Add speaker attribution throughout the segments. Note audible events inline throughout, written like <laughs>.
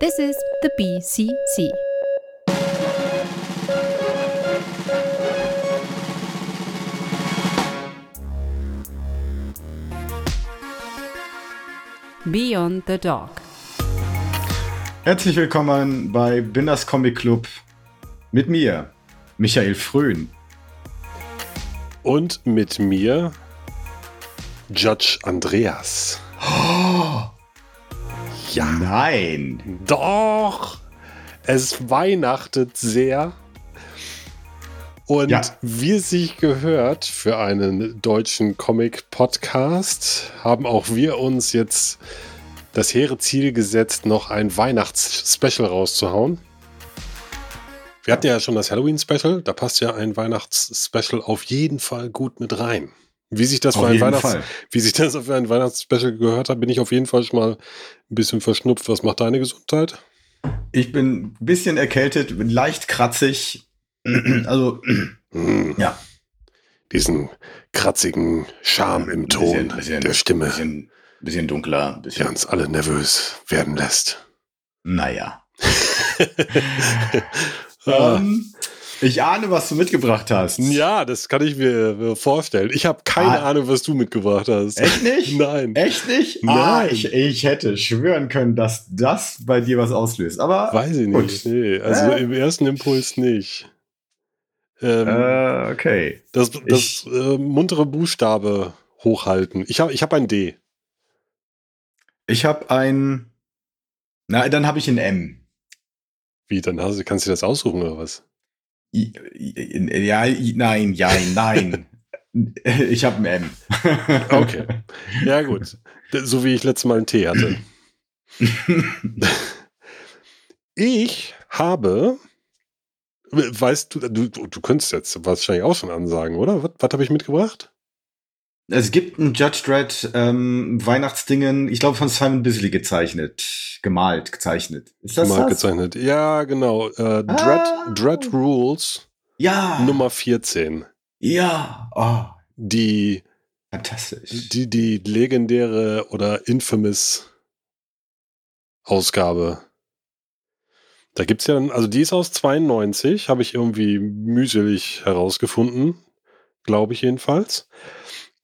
Speaker 1: This is the BCC. Beyond the Dog.
Speaker 2: Herzlich willkommen bei Binders Comic Club mit mir, Michael Fröhn.
Speaker 3: Und mit mir, Judge Andreas.
Speaker 2: Ja. Nein.
Speaker 3: Doch. Es weihnachtet sehr. Und
Speaker 2: Ja.
Speaker 3: wie es sich gehört für einen deutschen Comic-Podcast, haben auch wir uns jetzt das hehre Ziel gesetzt, noch ein Weihnachts-Special rauszuhauen. Wir hatten ja schon das Halloween-Special, da passt ja ein Weihnachts-Special auf jeden Fall gut mit rein. Wie sich das
Speaker 2: Auf
Speaker 3: für ein Weihnachts
Speaker 2: Fall.
Speaker 3: wie sich das für ein Weihnachtsspecial gehört hat, bin ich auf jeden Fall schon mal ein bisschen verschnupft. Was macht deine Gesundheit?
Speaker 2: Ich bin ein bisschen erkältet, bin leicht kratzig. <clears throat> Also, <clears throat>
Speaker 3: Hm,
Speaker 2: ja.
Speaker 3: diesen kratzigen Charme im Ton der Stimme,
Speaker 2: Bisschen, bisschen dunkler.
Speaker 3: der
Speaker 2: Bisschen,
Speaker 3: uns alle nervös werden lässt.
Speaker 2: naja. <laughs>
Speaker 3: Ah.
Speaker 2: Ähm, ich ahne, was du mitgebracht hast.
Speaker 3: ja, das kann ich mir mir vorstellen. Ich habe keine
Speaker 2: Ah.
Speaker 3: Ahnung, was du mitgebracht hast.
Speaker 2: Echt nicht?
Speaker 3: Nein.
Speaker 2: Echt nicht? Ah,
Speaker 3: Nein.
Speaker 2: ich, ich hätte schwören können, dass das bei dir was auslöst. Aber
Speaker 3: Weiß ich nicht. Nee, also
Speaker 2: Äh.
Speaker 3: im ersten Impuls nicht. Ähm,
Speaker 2: äh, okay.
Speaker 3: das das
Speaker 2: ich-
Speaker 3: äh, muntere Buchstabe hochhalten. Ich habe ich hab ein D.
Speaker 2: Ich habe ein. Na, dann habe ich ein M.
Speaker 3: Wie, dann hast, du- kannst du das aussuchen oder was?
Speaker 2: Ja, nein, ja, nein. <laughs> ich habe ein M.
Speaker 3: Okay. Ja, gut. So wie ich letztes Mal einen Tee hatte. <laughs> Ich habe, weißt du, du, du könntest jetzt wahrscheinlich auch schon ansagen, oder? Was, was habe ich mitgebracht?
Speaker 2: es gibt ein Judge Dredd ähm, Weihnachtsdingen, ich glaube von Simon Bisley gezeichnet, gemalt, gezeichnet. Ist das
Speaker 3: Mal
Speaker 2: das?
Speaker 3: gezeichnet. Ja, genau. Äh, Dread,
Speaker 2: Ah.
Speaker 3: Dread Rules
Speaker 2: Ja.
Speaker 3: Nummer 14.
Speaker 2: Ja. Oh,
Speaker 3: Die,
Speaker 2: fantastisch.
Speaker 3: die, die legendäre oder infamous Ausgabe. Da gibt's ja, dann- also die ist aus 92, habe ich irgendwie mühselig herausgefunden, glaube ich jedenfalls.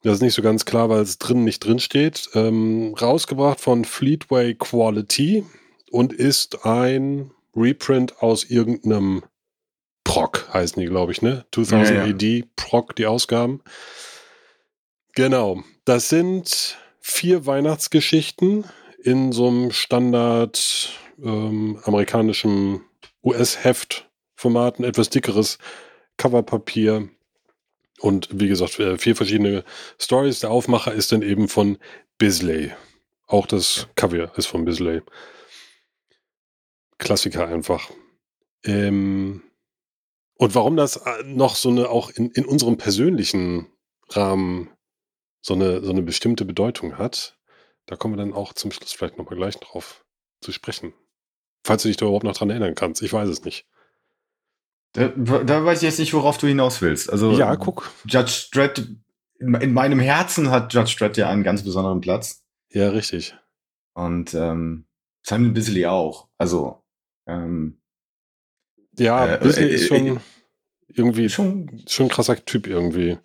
Speaker 3: Das ist nicht so ganz klar, weil es drin nicht drin steht. Ähm, rausgebracht von Fleetway Quality und ist ein Reprint aus irgendeinem Proc, heißen die, glaube ich, ne? 2000
Speaker 2: Ja, ja.
Speaker 3: AD, Proc, die Ausgaben. Genau. Das sind vier Weihnachtsgeschichten in so einem Standard ähm, amerikanischen US-Heft-Format, ein etwas dickeres Coverpapier. Und wie gesagt, äh, vier verschiedene Stories. Der Aufmacher ist dann eben von Bisley. Auch das Cover ist von Bisley. Klassiker einfach. Ähm, und warum das äh, noch so eine, auch in, in unserem persönlichen Rahmen so eine, so eine bestimmte Bedeutung hat, da kommen wir dann auch zum Schluss vielleicht nochmal gleich drauf zu sprechen. Falls du dich da überhaupt noch dran erinnern kannst. Ich weiß es nicht.
Speaker 2: Da, da weiß ich jetzt nicht, worauf du hinaus willst. Also
Speaker 3: Ja, guck.
Speaker 2: Judge Dredd, in, in meinem Herzen hat Judge Dredd ja einen ganz besonderen Platz.
Speaker 3: Ja, richtig.
Speaker 2: Und ähm, Simon Bisley auch. Also, ähm,
Speaker 3: Ja,
Speaker 2: Äh,
Speaker 3: Bisley
Speaker 2: äh,
Speaker 3: ist
Speaker 2: äh,
Speaker 3: schon irgendwie
Speaker 2: schon.
Speaker 3: schon ein krasser Typ irgendwie.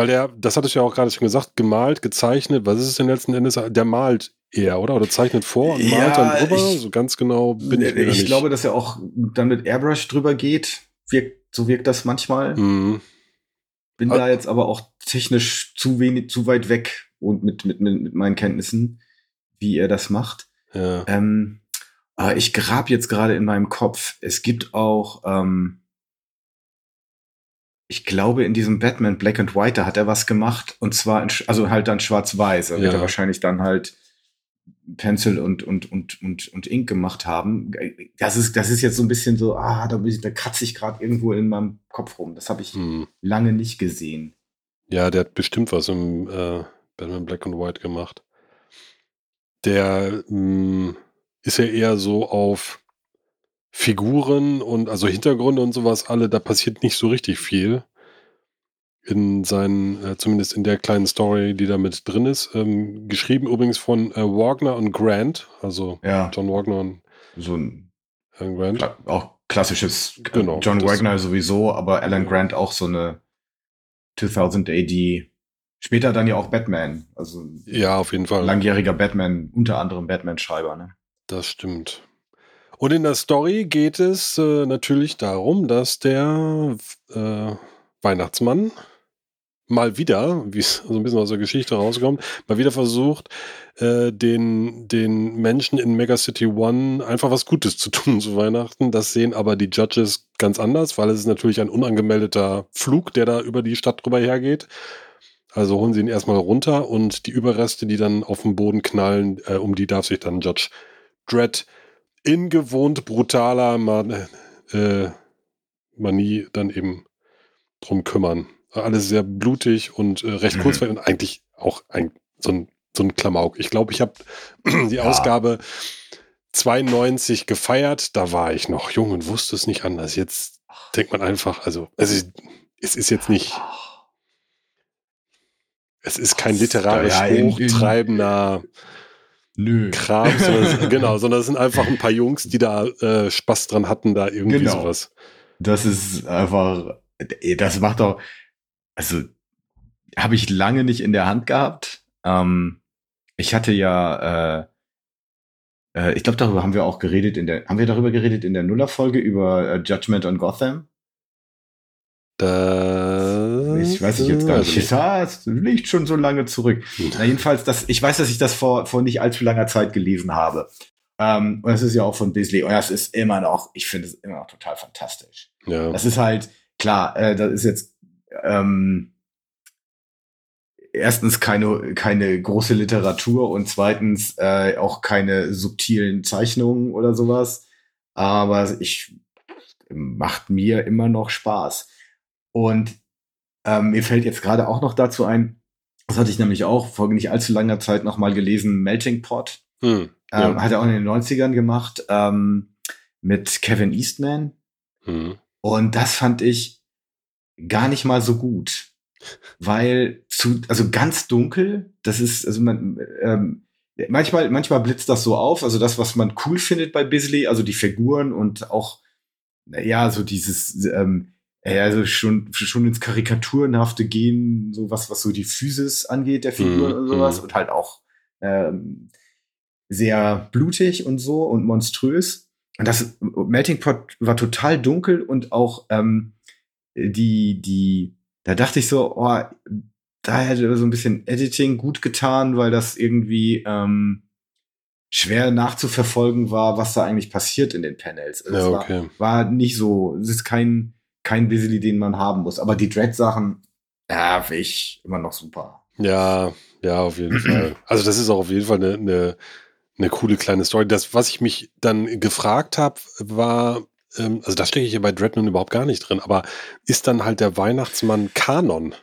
Speaker 3: Weil der, das hattest du ja auch gerade schon gesagt, gemalt, gezeichnet, was ist es denn letzten Endes? Der malt eher, oder? Oder zeichnet vor und
Speaker 2: Ja,
Speaker 3: malt dann drüber?
Speaker 2: ich-
Speaker 3: so ganz genau bin ich mir
Speaker 2: ich
Speaker 3: nicht.
Speaker 2: glaube, dass er auch dann mit Airbrush drüber geht. Wirkt, so wirkt das manchmal.
Speaker 3: Mhm.
Speaker 2: Bin
Speaker 3: Al-
Speaker 2: da jetzt aber auch technisch zu wenig, zu weit weg und mit, mit, mit, mit meinen Kenntnissen, wie er das macht.
Speaker 3: Ja.
Speaker 2: Ähm, aber ich grab jetzt gerade in meinem Kopf. Es gibt auch, ähm, ich glaube, in diesem Batman Black and White, da hat er was gemacht. Und zwar, in, also halt dann schwarz-weiß. Da wird
Speaker 3: Ja.
Speaker 2: er wahrscheinlich dann halt Pencil und, und, und, und, und Ink gemacht haben. Das ist, das ist jetzt so ein bisschen so, ah, da, da kratze ich gerade irgendwo in meinem Kopf rum. Das habe ich
Speaker 3: Mhm.
Speaker 2: lange nicht gesehen.
Speaker 3: Ja, der hat bestimmt was im äh, Batman Black and White gemacht. Der mh, ist ja eher so auf Figuren und also Hintergründe und sowas alle, da passiert nicht so richtig viel. In seinen, äh, zumindest in der kleinen Story, die da mit drin ist. Ähm, geschrieben übrigens von äh, Wagner und Grant, also
Speaker 2: Ja.
Speaker 3: John Wagner und
Speaker 2: so ein
Speaker 3: Alan Grant.
Speaker 2: kla auch klassisches äh,
Speaker 3: Genau,
Speaker 2: John Wagner sowieso, aber Alan Grant auch so eine 2000 AD. Später dann ja auch Batman, also
Speaker 3: Ja, auf jeden Fall.
Speaker 2: langjähriger Batman, unter anderem Batman-Schreiber. Ne?
Speaker 3: Das stimmt. Und in der Story geht es äh, natürlich darum, dass der äh, Weihnachtsmann mal wieder, wie es so ein bisschen aus der Geschichte rauskommt, mal wieder versucht, äh, den, den Menschen in Megacity One einfach was Gutes zu tun zu Weihnachten. Das sehen aber die Judges ganz anders, weil es ist natürlich ein unangemeldeter Flug, der da über die Stadt drüber hergeht. Also holen sie ihn erstmal runter und die Überreste, die dann auf dem Boden knallen, äh, um die darf sich dann Judge Dredd in gewohnt brutaler Man äh, Manie dann eben drum kümmern. Alles sehr blutig und äh, recht
Speaker 2: Mhm.
Speaker 3: kurzweilig und eigentlich auch ein, so, ein, so ein Klamauk. Ich glaube, ich habe <clears throat> die
Speaker 2: Ja.
Speaker 3: Ausgabe 92 gefeiert. Da war ich noch jung und wusste es nicht anders. Jetzt denkt man einfach, also, also es ist jetzt nicht, es ist kein literarisch
Speaker 2: Ja, in- in-
Speaker 3: hochtreibender
Speaker 2: Nö.
Speaker 3: Kram, <laughs> sondern genau, sondern es sind einfach ein paar Jungs, die da äh, Spaß dran hatten, da irgendwie
Speaker 2: Genau.
Speaker 3: sowas.
Speaker 2: Das ist einfach, das macht doch, also habe ich lange nicht in der Hand gehabt. Ähm, ich hatte ja, äh, äh, ich glaube, darüber haben wir auch geredet in der, haben wir darüber geredet in der Nuller-Folge über äh, Judgment on Gotham? Ich weiß ich jetzt gar nicht. Das liegt schon so lange zurück. Na, jedenfalls, das, ich weiß, dass ich das vor, vor nicht allzu langer Zeit gelesen habe. Ähm, und das ist ja auch von Bisley. Und das ist immer noch, ich finde es immer noch total fantastisch.
Speaker 3: Ja,
Speaker 2: Das ist halt, klar, äh, das ist jetzt ähm, erstens keine, keine große Literatur und zweitens äh, auch keine subtilen Zeichnungen oder sowas. Aber ich macht mir immer noch Spaß. Und ähm, mir fällt jetzt gerade auch noch dazu ein, das hatte ich nämlich auch vor nicht allzu langer Zeit noch mal gelesen, Melting Pot.
Speaker 3: hm,
Speaker 2: Ähm,
Speaker 3: ja.
Speaker 2: Hat er auch in den 90ern gemacht ähm, mit Kevin Eastman.
Speaker 3: Hm.
Speaker 2: Und das fand ich gar nicht mal so gut. Weil zu, also ganz dunkel, das ist, also man, ähm, manchmal, manchmal blitzt das so auf, also das, was man cool findet bei Bisley, also die Figuren und auch, ja, so dieses, ähm, ja, also schon, schon ins Karikaturenhafte gehen, so was, was so die Physis angeht der Figuren
Speaker 3: Mhm,
Speaker 2: und sowas
Speaker 3: mhm.
Speaker 2: und halt auch ähm, sehr blutig und so und monströs. Und das Melting Pot war total dunkel und auch ähm, die, die, da dachte ich so, oh, da hätte so ein bisschen Editing gut getan, weil das irgendwie ähm, schwer nachzuverfolgen war, was da eigentlich passiert in den Panels. Also
Speaker 3: Ja,
Speaker 2: es war,
Speaker 3: okay.
Speaker 2: war nicht so, es ist kein, kein Bisley, den man haben muss. Aber die Dread-Sachen, ja, finde ich immer noch super.
Speaker 3: Ja, ja, auf jeden <clears throat> Fall. Also das ist auch auf jeden Fall eine, eine, eine coole kleine Story. Das, was ich mich dann gefragt habe, war, ähm, also da stecke ich ja bei Dread nun überhaupt gar nicht drin, aber ist dann halt der Weihnachtsmann Kanon?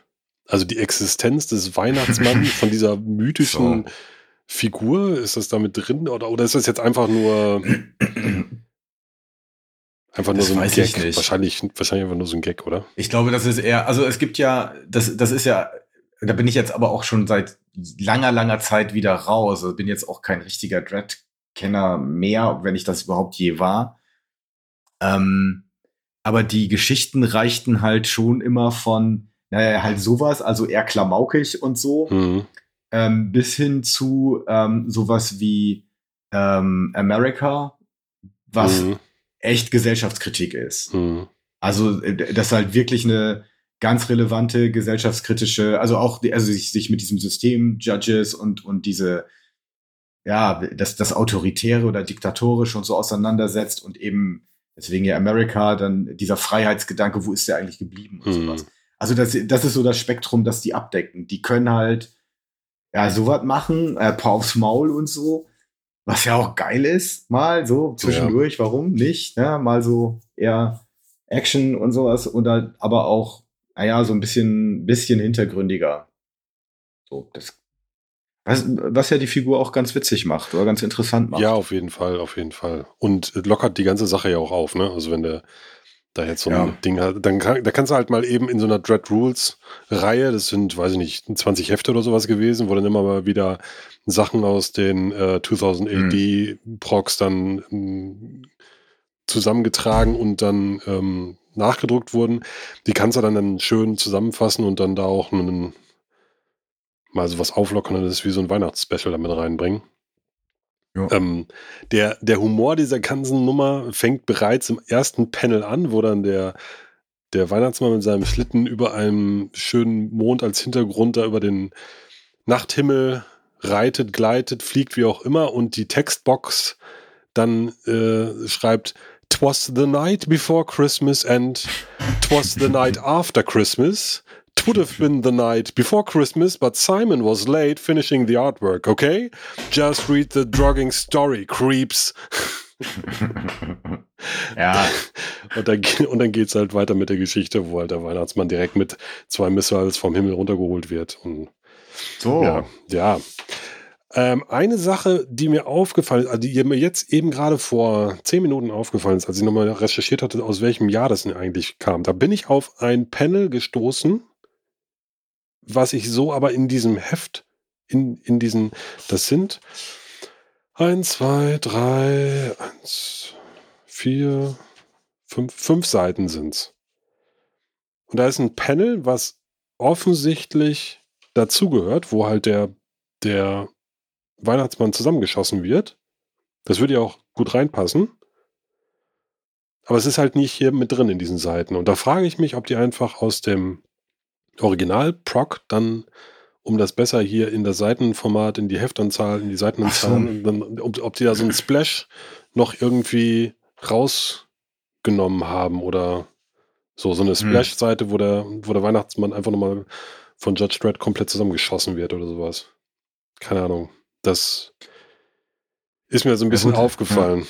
Speaker 3: Also die Existenz des Weihnachtsmanns <laughs> von dieser mythischen
Speaker 2: So.
Speaker 3: Figur, ist das damit drin oder, oder ist das jetzt einfach nur <clears throat> einfach nur
Speaker 2: Das
Speaker 3: so ein Gag? Wahrscheinlich, wahrscheinlich einfach nur so ein Gag, oder?
Speaker 2: Ich glaube, das ist eher, also es gibt ja, das, das ist ja, da bin ich jetzt aber auch schon seit langer, langer Zeit wieder raus. Also bin jetzt auch kein richtiger Dread-Kenner mehr, wenn ich das überhaupt je war. Ähm, aber die Geschichten reichten halt schon immer von, naja, halt sowas, also eher klamaukig und so,
Speaker 3: Mhm.
Speaker 2: ähm, bis hin zu ähm, sowas wie ähm, America, was
Speaker 3: Mhm.
Speaker 2: Echt Gesellschaftskritik ist.
Speaker 3: Mhm.
Speaker 2: Also, äh, das ist halt wirklich eine ganz relevante gesellschaftskritische, also auch, also sich, sich mit diesem System, Judges und, und diese, ja, das, das Autoritäre oder Diktatorische und so auseinandersetzt und eben, deswegen ja Amerika, dann dieser Freiheitsgedanke, wo ist der eigentlich geblieben und
Speaker 3: Mhm.
Speaker 2: sowas. Also, das, das ist so das Spektrum, das die abdecken. Die können halt, ja, sowas machen, äh, paar aufs Maul und so, was ja auch geil ist, mal so zwischendurch, warum nicht, ne? mal so eher Action und sowas oder aber auch, naja, so ein bisschen, bisschen hintergründiger. So, das, was, was ja die Figur auch ganz witzig macht oder ganz interessant macht.
Speaker 3: Ja, auf jeden Fall, auf jeden Fall. Und äh, lockert die ganze Sache ja auch auf, ne? Also wenn der da jetzt so
Speaker 2: Ja.
Speaker 3: ein Ding hat. Dann kann, da kannst du halt mal eben in so einer Dread Rules Reihe, das sind, weiß ich nicht, 20 Hefte oder sowas gewesen, wo dann immer mal wieder Sachen aus den äh, 2000 AD Procs dann ähm, zusammengetragen und dann ähm, nachgedruckt wurden. Die kannst du dann, dann schön zusammenfassen und dann da auch einen, mal so was auflockern und das ist wie so ein Weihnachtsspecial damit reinbringen.
Speaker 2: Ja.
Speaker 3: Ähm, der, der Humor dieser ganzen Nummer fängt bereits im ersten Panel an, wo dann der, der Weihnachtsmann mit seinem Schlitten über einem schönen Mond als Hintergrund da über den Nachthimmel reitet, gleitet, fliegt, wie auch immer, und die Textbox dann äh, schreibt, Twas the night before Christmas and twas the night after Christmas. Twould have been the night before Christmas, but Simon was late finishing the artwork, okay? Just read the drugging story, creeps. <laughs>
Speaker 2: ja,
Speaker 3: Und dann, und dann geht's halt weiter mit der Geschichte, wo halt der Weihnachtsmann direkt mit zwei Missiles vom Himmel runtergeholt wird. Und
Speaker 2: so.
Speaker 3: ja, ja. Ähm, eine Sache, die mir aufgefallen ist, also die mir jetzt eben gerade vor zehn Minuten aufgefallen ist, als ich nochmal recherchiert hatte, aus welchem Jahr das denn eigentlich kam, da bin ich auf ein Panel gestoßen, was ich so aber in diesem Heft, in, in diesen, das sind eins, zwei, drei, eins, vier, fünf, fünf Seiten sind's. Und da ist ein Panel, was offensichtlich dazugehört, wo halt der, der Weihnachtsmann zusammengeschossen wird. Das würde ja auch gut reinpassen. Aber es ist halt nicht hier mit drin in diesen Seiten. Und da frage ich mich, ob die einfach aus dem Original-Proc dann, um das besser hier in das Seitenformat, in die Heftanzahl, in die Seitenanzahl,
Speaker 2: so.
Speaker 3: ob, ob die da so ein Splash noch irgendwie rausgenommen haben oder so, so eine Splash-Seite, wo der, wo der Weihnachtsmann einfach nochmal von Judge Dredd komplett zusammengeschossen wird oder sowas. Keine Ahnung. Das ist mir so ein
Speaker 2: Ja,
Speaker 3: bisschen
Speaker 2: gut,
Speaker 3: aufgefallen.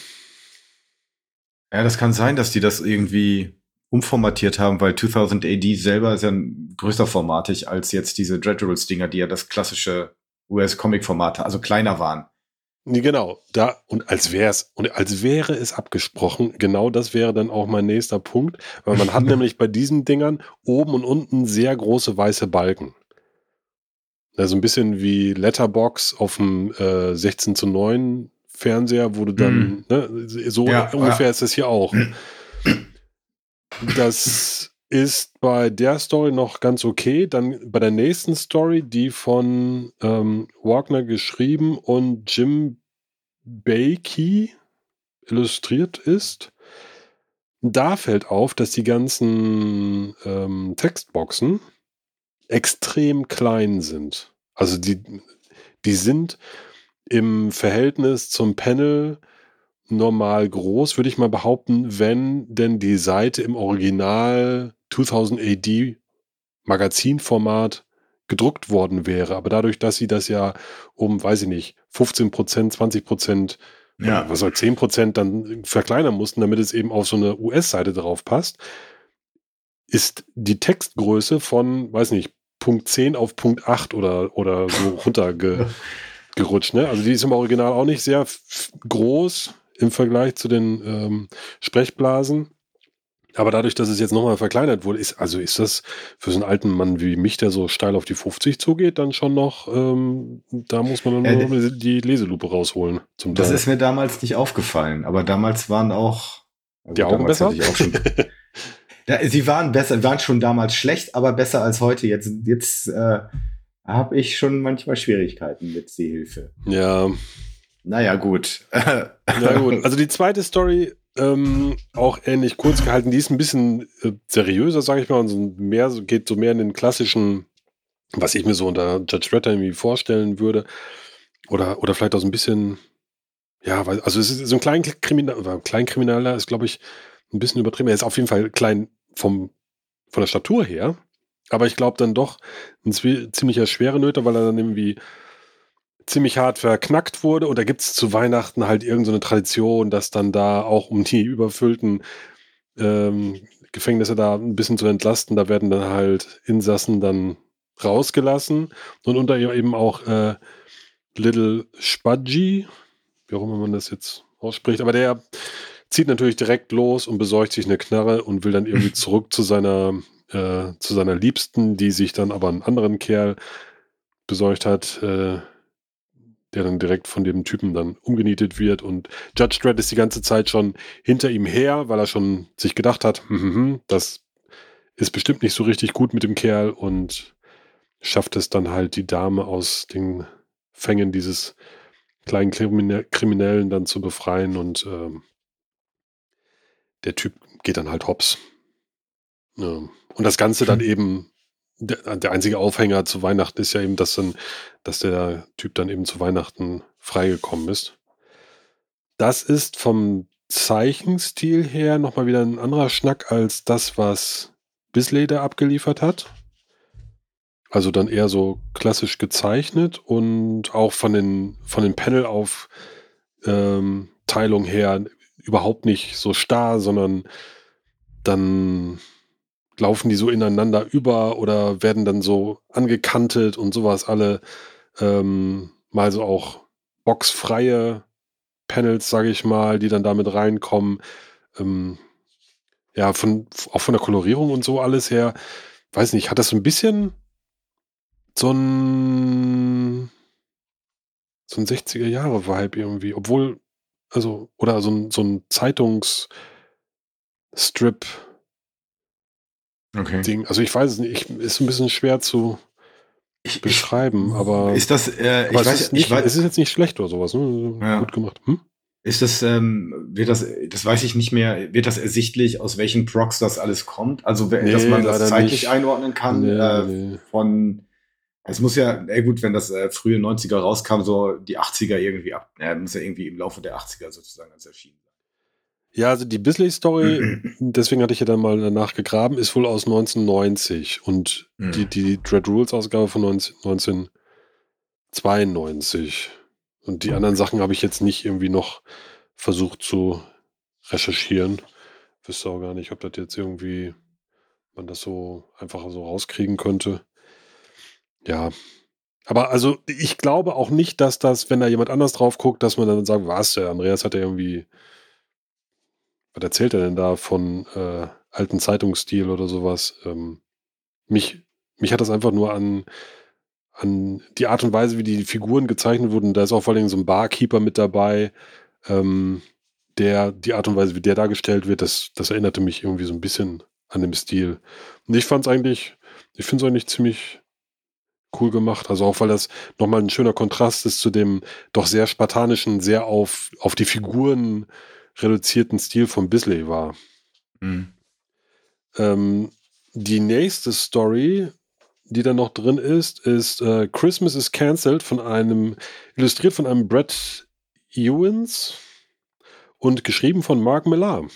Speaker 2: Ja, das kann sein, dass die das irgendwie umformatiert haben, weil 2000 AD selber ist ja größer formatig als jetzt diese Dread Rules Dinger, die ja das klassische US-Comic-Format, also kleiner waren.
Speaker 3: Nee, genau. Da, und als wär's, und als wäre es abgesprochen, genau das wäre dann auch mein nächster Punkt, weil man hat <laughs> nämlich bei diesen Dingern oben und unten sehr große weiße Balken. Also ein bisschen wie Letterbox auf dem äh, 16 zu 9 Fernseher, wo du dann, ne, so
Speaker 2: Ja,
Speaker 3: ungefähr
Speaker 2: ja.
Speaker 3: ist es hier auch. Das ist bei der Story noch ganz okay. Dann bei der nächsten Story, die von ähm, Wagner geschrieben und Jim Bakey illustriert ist, da fällt auf, dass die ganzen ähm, Textboxen extrem klein sind. Also die, die sind im Verhältnis zum Panel normal groß, würde ich mal behaupten, wenn denn die Seite im Original 2000 AD Magazinformat gedruckt worden wäre. Aber dadurch, dass sie das ja um, weiß ich nicht, 15 Prozent, 20 Prozent,
Speaker 2: Ja.
Speaker 3: was soll 10 Prozent dann verkleinern mussten, damit es eben auf so eine US-Seite drauf passt, ist die Textgröße von, weiß nicht, Punkt 10 auf Punkt 8 oder, oder so <laughs> runtergerutscht. <laughs> Ne? Also die ist im Original auch nicht sehr groß im Vergleich zu den ähm, Sprechblasen. Aber dadurch, dass es jetzt nochmal verkleinert wurde, ist, also ist das für so einen alten Mann wie mich, der so steil auf die 50 zugeht, dann schon noch, ähm, da muss man dann
Speaker 2: Äh,
Speaker 3: nur die Leselupe rausholen. Zum
Speaker 2: Das
Speaker 3: Teil.
Speaker 2: ist mir damals nicht aufgefallen, aber damals waren auch also
Speaker 3: Die Augen besser?
Speaker 2: auch schon, <laughs> ja, sie waren besser, waren schon damals schlecht, aber besser als heute. Jetzt, jetzt äh, habe ich schon manchmal Schwierigkeiten mit Sehhilfe.
Speaker 3: ja,
Speaker 2: Naja, gut. <laughs>
Speaker 3: Ja gut, also die zweite Story ähm, auch ähnlich kurz gehalten. Die ist ein bisschen äh, seriöser, sage ich mal, und so mehr geht so mehr in den klassischen, was ich mir so unter Judge Dredd irgendwie vorstellen würde, oder oder vielleicht auch so ein bisschen, ja, weil, also es ist so ein Kleinkriminal, Kleinkrimineller ist glaube ich ein bisschen übertrieben. Er ist auf jeden Fall klein vom von der Statur her, aber ich glaube dann doch ein ziemlicher schwere Nöter, weil er dann irgendwie ziemlich hart verknackt wurde. Und da gibt es zu Weihnachten halt irgendeine so eine Tradition, dass dann da auch um die <laughs> überfüllten ähm, Gefängnisse da ein bisschen zu entlasten, da werden dann halt Insassen dann rausgelassen. Und unter ihr eben auch äh, Little Spudgy, wie auch immer man das jetzt ausspricht, aber der zieht natürlich direkt los und besorgt sich eine Knarre und will dann irgendwie <laughs> zurück zu seiner, äh, zu seiner Liebsten, die sich dann aber einen anderen Kerl besorgt hat, äh, der dann direkt von dem Typen dann umgenietet wird. Und Judge Dredd ist die ganze Zeit schon hinter ihm her, weil er schon sich gedacht hat, hm, hm, hm, das ist bestimmt nicht so richtig gut mit dem Kerl und schafft es dann halt, die Dame aus den Fängen dieses kleinen Kriminellen dann zu befreien und ähm, der Typ geht dann halt hops. Ja. Und das Ganze dann eben, der, der, einzige Aufhänger zu Weihnachten ist ja eben, dass dann, dass der Typ dann eben zu Weihnachten freigekommen ist. Das ist vom Zeichenstil her nochmal wieder ein anderer Schnack als das, was Bisley da abgeliefert hat. Also dann eher so klassisch gezeichnet und auch von den, von den Panel-Aufteilungen ähm, her überhaupt nicht so starr, sondern dann laufen die so ineinander über oder werden dann so angekantet und sowas alle. Ähm, mal so auch boxfreie Panels, sage ich mal, die dann damit reinkommen. Ähm, ja, von, auch von der Kolorierung und so alles her, weiß nicht, hat das so ein bisschen so ein, so ein 60er-Jahre-Vibe irgendwie, obwohl, also, oder so ein, so ein Zeitungsstrip. Okay. Ding. Also ich weiß es nicht, ich, ist ein bisschen schwer zu ich, beschreiben, aber.
Speaker 2: Ist das, äh,
Speaker 3: aber ich es weiß, ist nicht, ich weiß, es ist jetzt nicht schlecht oder sowas, ne? Ja. Gut gemacht. Hm?
Speaker 2: Ist das, ähm, wird das, das weiß ich nicht mehr, wird das ersichtlich, aus welchen Procs das alles kommt? Also, nee, dass man das zeitlich nicht. einordnen kann nee, äh, nee. von es muss ja, ey gut, wenn das äh, frühe 90er rauskam, so die 80er irgendwie ab. Ja, muss ja irgendwie im Laufe der 80er sozusagen als erschienen.
Speaker 3: Ja, also die Bisley-Story, deswegen hatte ich ja dann mal danach gegraben, ist wohl aus 1990 und mhm. die, die Dread Rules-Ausgabe von 19, 1992. Und die anderen Sachen habe ich jetzt nicht irgendwie noch versucht zu recherchieren. Wüsste auch gar nicht, ob das jetzt irgendwie man das so einfach so rauskriegen könnte. Ja. Aber also ich glaube auch nicht, dass das, wenn da jemand anders drauf guckt, dass man dann sagt, was, der Andreas hat ja irgendwie, was erzählt er denn da von äh, alten Zeitungsstil oder sowas? Ähm, mich, mich hat das einfach nur an, an die Art und Weise, wie die Figuren gezeichnet wurden. Da ist auch vor allem so ein Barkeeper mit dabei, ähm, der, die Art und Weise, wie der dargestellt wird, das, das erinnerte mich irgendwie so ein bisschen an dem Stil. Und ich fand es eigentlich, ich finde es eigentlich ziemlich, cool gemacht. Also auch weil das nochmal ein schöner Kontrast ist zu dem doch sehr spartanischen, sehr auf, auf die Figuren reduzierten Stil von Bisley war. Mhm. Ähm, die nächste Story, die da noch drin ist, ist äh, Christmas is Cancelled von einem, illustriert von einem Brett Ewins und geschrieben von Mark Millar.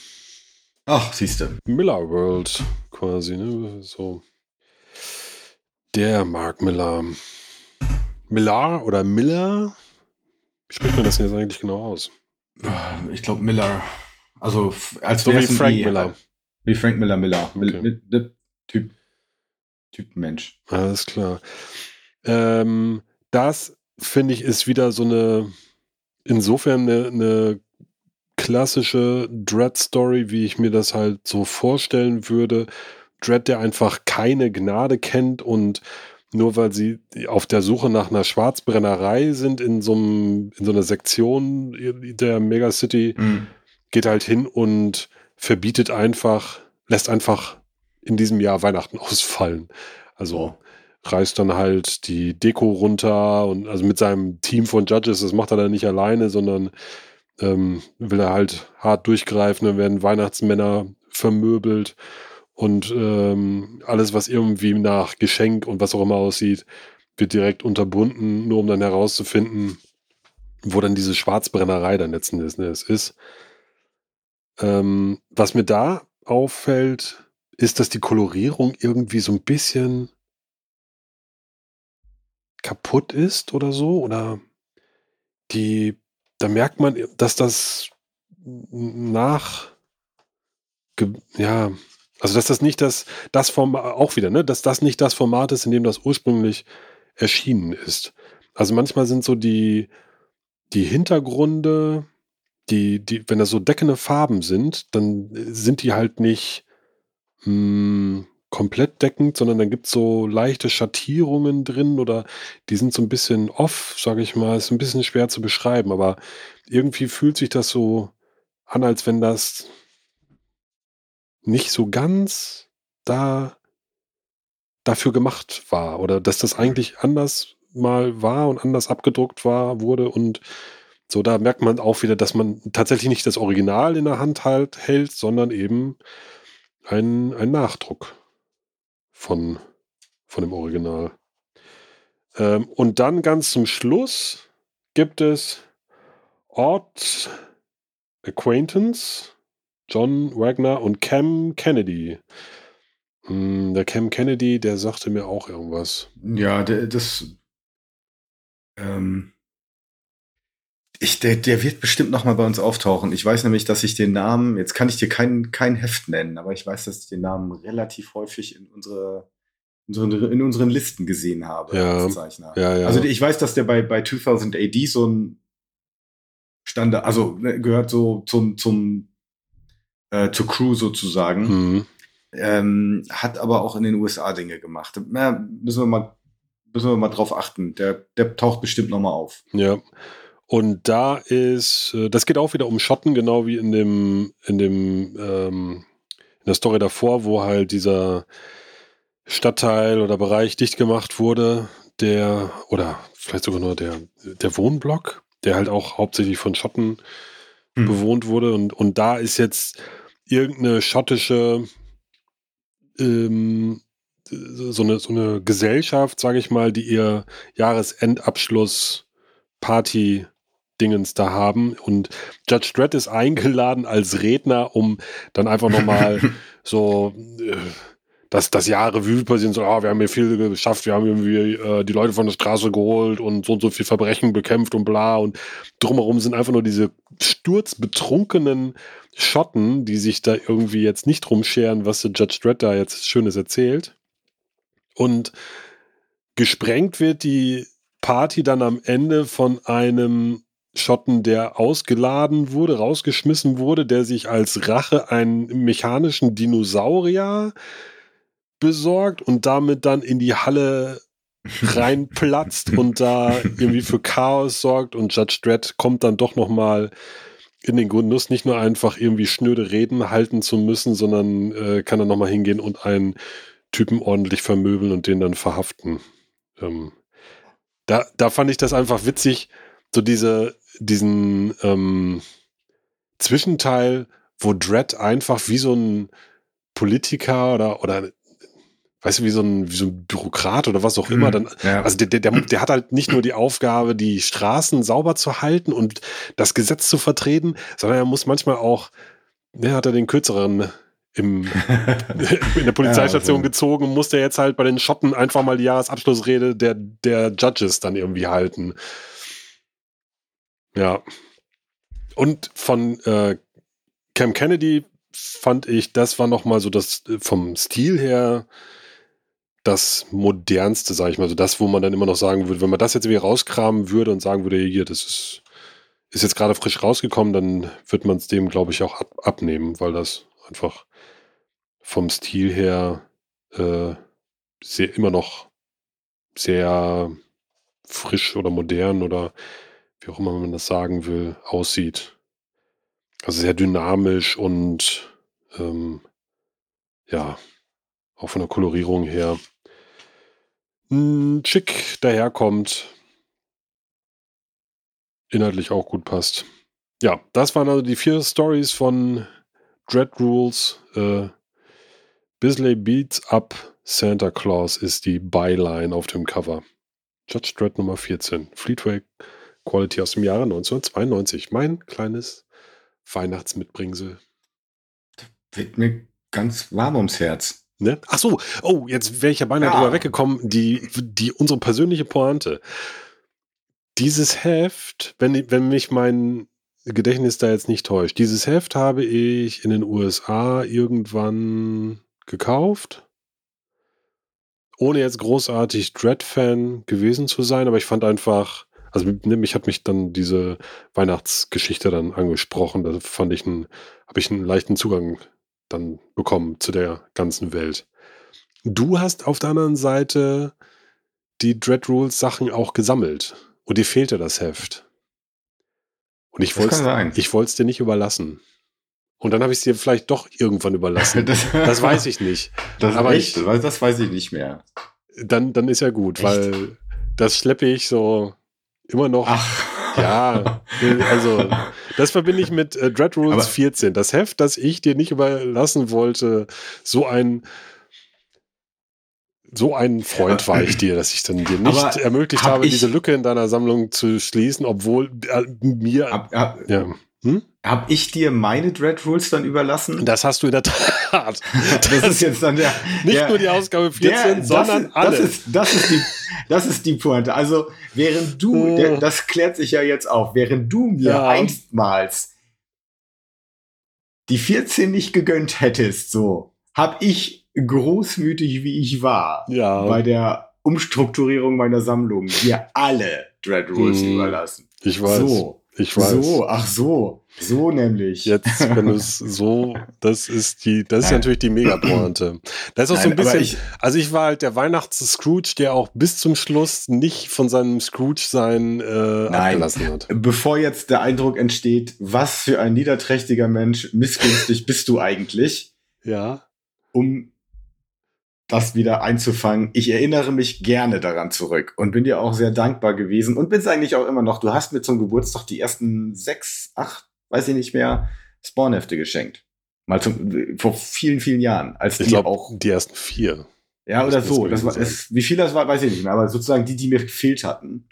Speaker 2: Ach, siehst du.
Speaker 3: Miller World quasi, ne? So. Der Mark Miller. Miller oder Miller? Wie spricht man das jetzt eigentlich genau aus?
Speaker 2: Ich glaube Miller. Also als
Speaker 3: so wie Frank wie, Miller.
Speaker 2: Wie Frank Miller Miller. Okay. Typ, typ Mensch.
Speaker 3: Alles klar. Ähm, das finde ich ist wieder so eine insofern eine, eine klassische Dread-Story, wie ich mir das halt so vorstellen würde Dread, der einfach keine Gnade kennt und nur weil sie auf der Suche nach einer Schwarzbrennerei sind in so, einem, in so einer Sektion der Megacity, mhm. geht halt hin und verbietet einfach, lässt einfach in diesem Jahr Weihnachten <laughs> ausfallen. Also oh. reißt dann halt die Deko runter und also mit seinem Team von Judges, das macht er dann nicht alleine, sondern ähm, will er halt hart durchgreifen, dann werden Weihnachtsmänner vermöbelt und ähm, alles, was irgendwie nach Geschenk und was auch immer aussieht, wird direkt unterbunden, nur um dann herauszufinden, wo dann diese Schwarzbrennerei dann letzten Endes ist. Ähm, was mir da auffällt, ist, dass die Kolorierung irgendwie so ein bisschen kaputt ist oder so. Oder die, da merkt man, dass das nach, ja, also, dass das nicht das, das Format, auch wieder, ne, dass das nicht das Format ist, in dem das ursprünglich erschienen ist. Also manchmal sind so die, die Hintergründe, die, die, wenn da so deckende Farben sind, dann sind die halt nicht mh, hm, komplett deckend, sondern dann gibt es so leichte Schattierungen drin oder die sind so ein bisschen off, sage ich mal. Ist ein bisschen schwer zu beschreiben, aber irgendwie fühlt sich das so an, als wenn das nicht so ganz da dafür gemacht war oder dass das eigentlich anders mal war und anders abgedruckt war, wurde und so, da merkt man auch wieder, dass man tatsächlich nicht das Original in der Hand halt hält, sondern eben ein, ein Nachdruck von, von dem Original. Ähm, und dann ganz zum Schluss gibt es Odd Acquaintance, John Wagner und Cam Kennedy. Hm, der Cam Kennedy, der sagte mir auch irgendwas.
Speaker 2: Ja, der, das. Ähm, ich, der, der wird bestimmt noch mal bei uns auftauchen. Ich weiß nämlich, dass ich den Namen, jetzt kann ich dir kein, kein Heft nennen, aber ich weiß, dass ich den Namen relativ häufig in unsere, in unseren Listen gesehen habe
Speaker 3: ja. Ja, ja.
Speaker 2: Also ich weiß, dass der bei, bei 2000 AD so ein Standard, also ne, gehört so zum, zum äh, zur Crew sozusagen. Mhm. Ähm, hat aber auch in den USA Dinge gemacht. Na, müssen wir mal, müssen wir mal drauf achten. Der, der taucht bestimmt noch mal auf.
Speaker 3: Ja. Und da ist, äh, das geht auch wieder um Schotten, genau wie in dem, in dem, ähm, in der Story davor, wo halt dieser Stadtteil oder Bereich dicht gemacht wurde, der, oder vielleicht sogar nur der, der Wohnblock, der halt auch hauptsächlich von Schotten hm. bewohnt wurde. Und, und da ist jetzt irgendeine schottische ähm, so, eine, so eine Gesellschaft, sage ich mal, die ihr Jahresendabschluss Party Dingens da haben. Und Judge Dredd ist eingeladen als Redner, um dann einfach nochmal <laughs> so äh, dass das Jahr Revue passieren so, ah, wir haben hier viel geschafft, wir haben irgendwie äh, die Leute von der Straße geholt und so und so viel Verbrechen bekämpft und bla und drumherum sind einfach nur diese sturzbetrunkenen Schotten, die sich da irgendwie jetzt nicht rumscheren, was der Judge Dredd da jetzt Schönes erzählt. Und gesprengt wird die Party dann am Ende von einem Schotten, der ausgeladen wurde, rausgeschmissen wurde, der sich als Rache einen mechanischen Dinosaurier besorgt und damit dann in die Halle <laughs> reinplatzt und da irgendwie für Chaos sorgt und Judge Dredd kommt dann doch noch mal in den Genuss, nicht nur einfach irgendwie schnöde Reden halten zu müssen, sondern äh, kann dann noch mal hingehen und einen Typen ordentlich vermöbeln und den dann verhaften. Ähm, da, da fand ich das einfach witzig, so diese, diesen ähm, Zwischenteil, wo Dredd einfach wie so ein Politiker oder, oder weißt du, wie so ein, wie so ein Bürokrat oder was auch immer, mhm. dann, ja. also der, der, der hat halt nicht nur die Aufgabe, die Straßen sauber zu halten und das Gesetz zu vertreten, sondern er muss manchmal auch, ne, hat er den kürzeren im, <laughs> in der Polizeistation ja, also. gezogen und musste jetzt halt bei den Schotten einfach mal die Jahresabschlussrede der, der Judges dann irgendwie halten. Ja. Und von äh, Cam Kennedy fand ich, das war noch mal so das äh, vom Stil her das modernste, sage ich mal, so das, wo man dann immer noch sagen würde, wenn man das jetzt wieder rauskramen würde und sagen würde, hier, das ist, ist jetzt gerade frisch rausgekommen, dann wird man es dem, glaube ich, auch ab, abnehmen, weil das einfach vom Stil her äh, sehr, immer noch sehr frisch oder modern oder wie auch immer man das sagen will, aussieht. Also sehr dynamisch und ähm, ja, auch von der Kolorierung her schick daherkommt, inhaltlich auch gut passt. Ja, das waren also die vier Stories von Dread Rules. Äh, Bisley Beats Up Santa Claus ist die Byline auf dem Cover. Judge Dredd Nummer 14. Fleetway Quality aus dem Jahre 1992. Mein kleines Weihnachtsmitbringsel.
Speaker 2: Wird mir ganz warm ums Herz.
Speaker 3: Ne? Ach so, oh, jetzt wäre ich ja beinahe ja. drüber weggekommen. Die, die, unsere persönliche Pointe. Dieses Heft, wenn, wenn mich mein Gedächtnis da jetzt nicht täuscht, dieses Heft habe ich in den USA irgendwann gekauft. Ohne jetzt großartig Dread-Fan gewesen zu sein, aber ich fand einfach Also nämlich hat mich dann diese Weihnachtsgeschichte dann angesprochen. Da fand ich einen, habe ich einen leichten Zugang dann bekommen zu der ganzen Welt. Du hast auf der anderen Seite die Dread Rules Sachen auch gesammelt und dir fehlte das Heft. Und ich wollte es dir nicht überlassen. Und dann habe ich es dir vielleicht doch irgendwann überlassen. <laughs> das, das, weiß ich nicht.
Speaker 2: Das, Aber echt, ich, das weiß ich nicht mehr.
Speaker 3: Dann, dann ist ja gut, echt? weil das schleppe ich so immer noch. Ach. Ja, also das verbinde ich mit äh, Dread Rules Aber 14. Das Heft, das ich dir nicht überlassen wollte, so ein so ein Freund war ich dir, dass ich dann dir nicht ermöglicht hab habe, diese Lücke in deiner Sammlung zu schließen, obwohl äh, mir
Speaker 2: hab, hab, ja. Hm? Hab ich dir meine Dread Rules dann überlassen?
Speaker 3: Das hast du in der Tat.
Speaker 2: Das, <laughs> das ist jetzt dann der.
Speaker 3: Nicht der, nur die Ausgabe 14, der, sondern
Speaker 2: ist,
Speaker 3: alle.
Speaker 2: Das ist, das, ist die, das ist die Pointe. Also, während du, der, das klärt sich ja jetzt auf, während du mir ja. einstmals die 14 nicht gegönnt hättest, so, hab ich großmütig, wie ich war,
Speaker 3: ja.
Speaker 2: bei der Umstrukturierung meiner Sammlung, dir alle Dread Rules hm, überlassen.
Speaker 3: Ich weiß. So. Ich weiß.
Speaker 2: So, ach so, so nämlich.
Speaker 3: Jetzt, wenn du <laughs> es so, das ist die, das ist Nein. natürlich die Megapointe. Das ist auch Nein, so ein bisschen, ich, also ich war halt der Weihnachts-Scrooge, der auch bis zum Schluss nicht von seinem Scrooge-Sein äh, abgelassen hat.
Speaker 2: Bevor jetzt der Eindruck entsteht, was für ein niederträchtiger Mensch, missgünstig bist du eigentlich?
Speaker 3: Ja.
Speaker 2: Um das wieder einzufangen. Ich erinnere mich gerne daran zurück und bin dir auch sehr dankbar gewesen und bin es eigentlich auch immer noch. Du hast mir zum Geburtstag die ersten sechs, acht, weiß ich nicht mehr, Spawnhefte geschenkt. Mal zum, vor vielen, vielen Jahren. Als
Speaker 3: ich glaube auch die ersten vier.
Speaker 2: Ja, oder so. Das war, es, wie viel das war, weiß ich nicht mehr. Aber sozusagen die, die mir gefehlt hatten.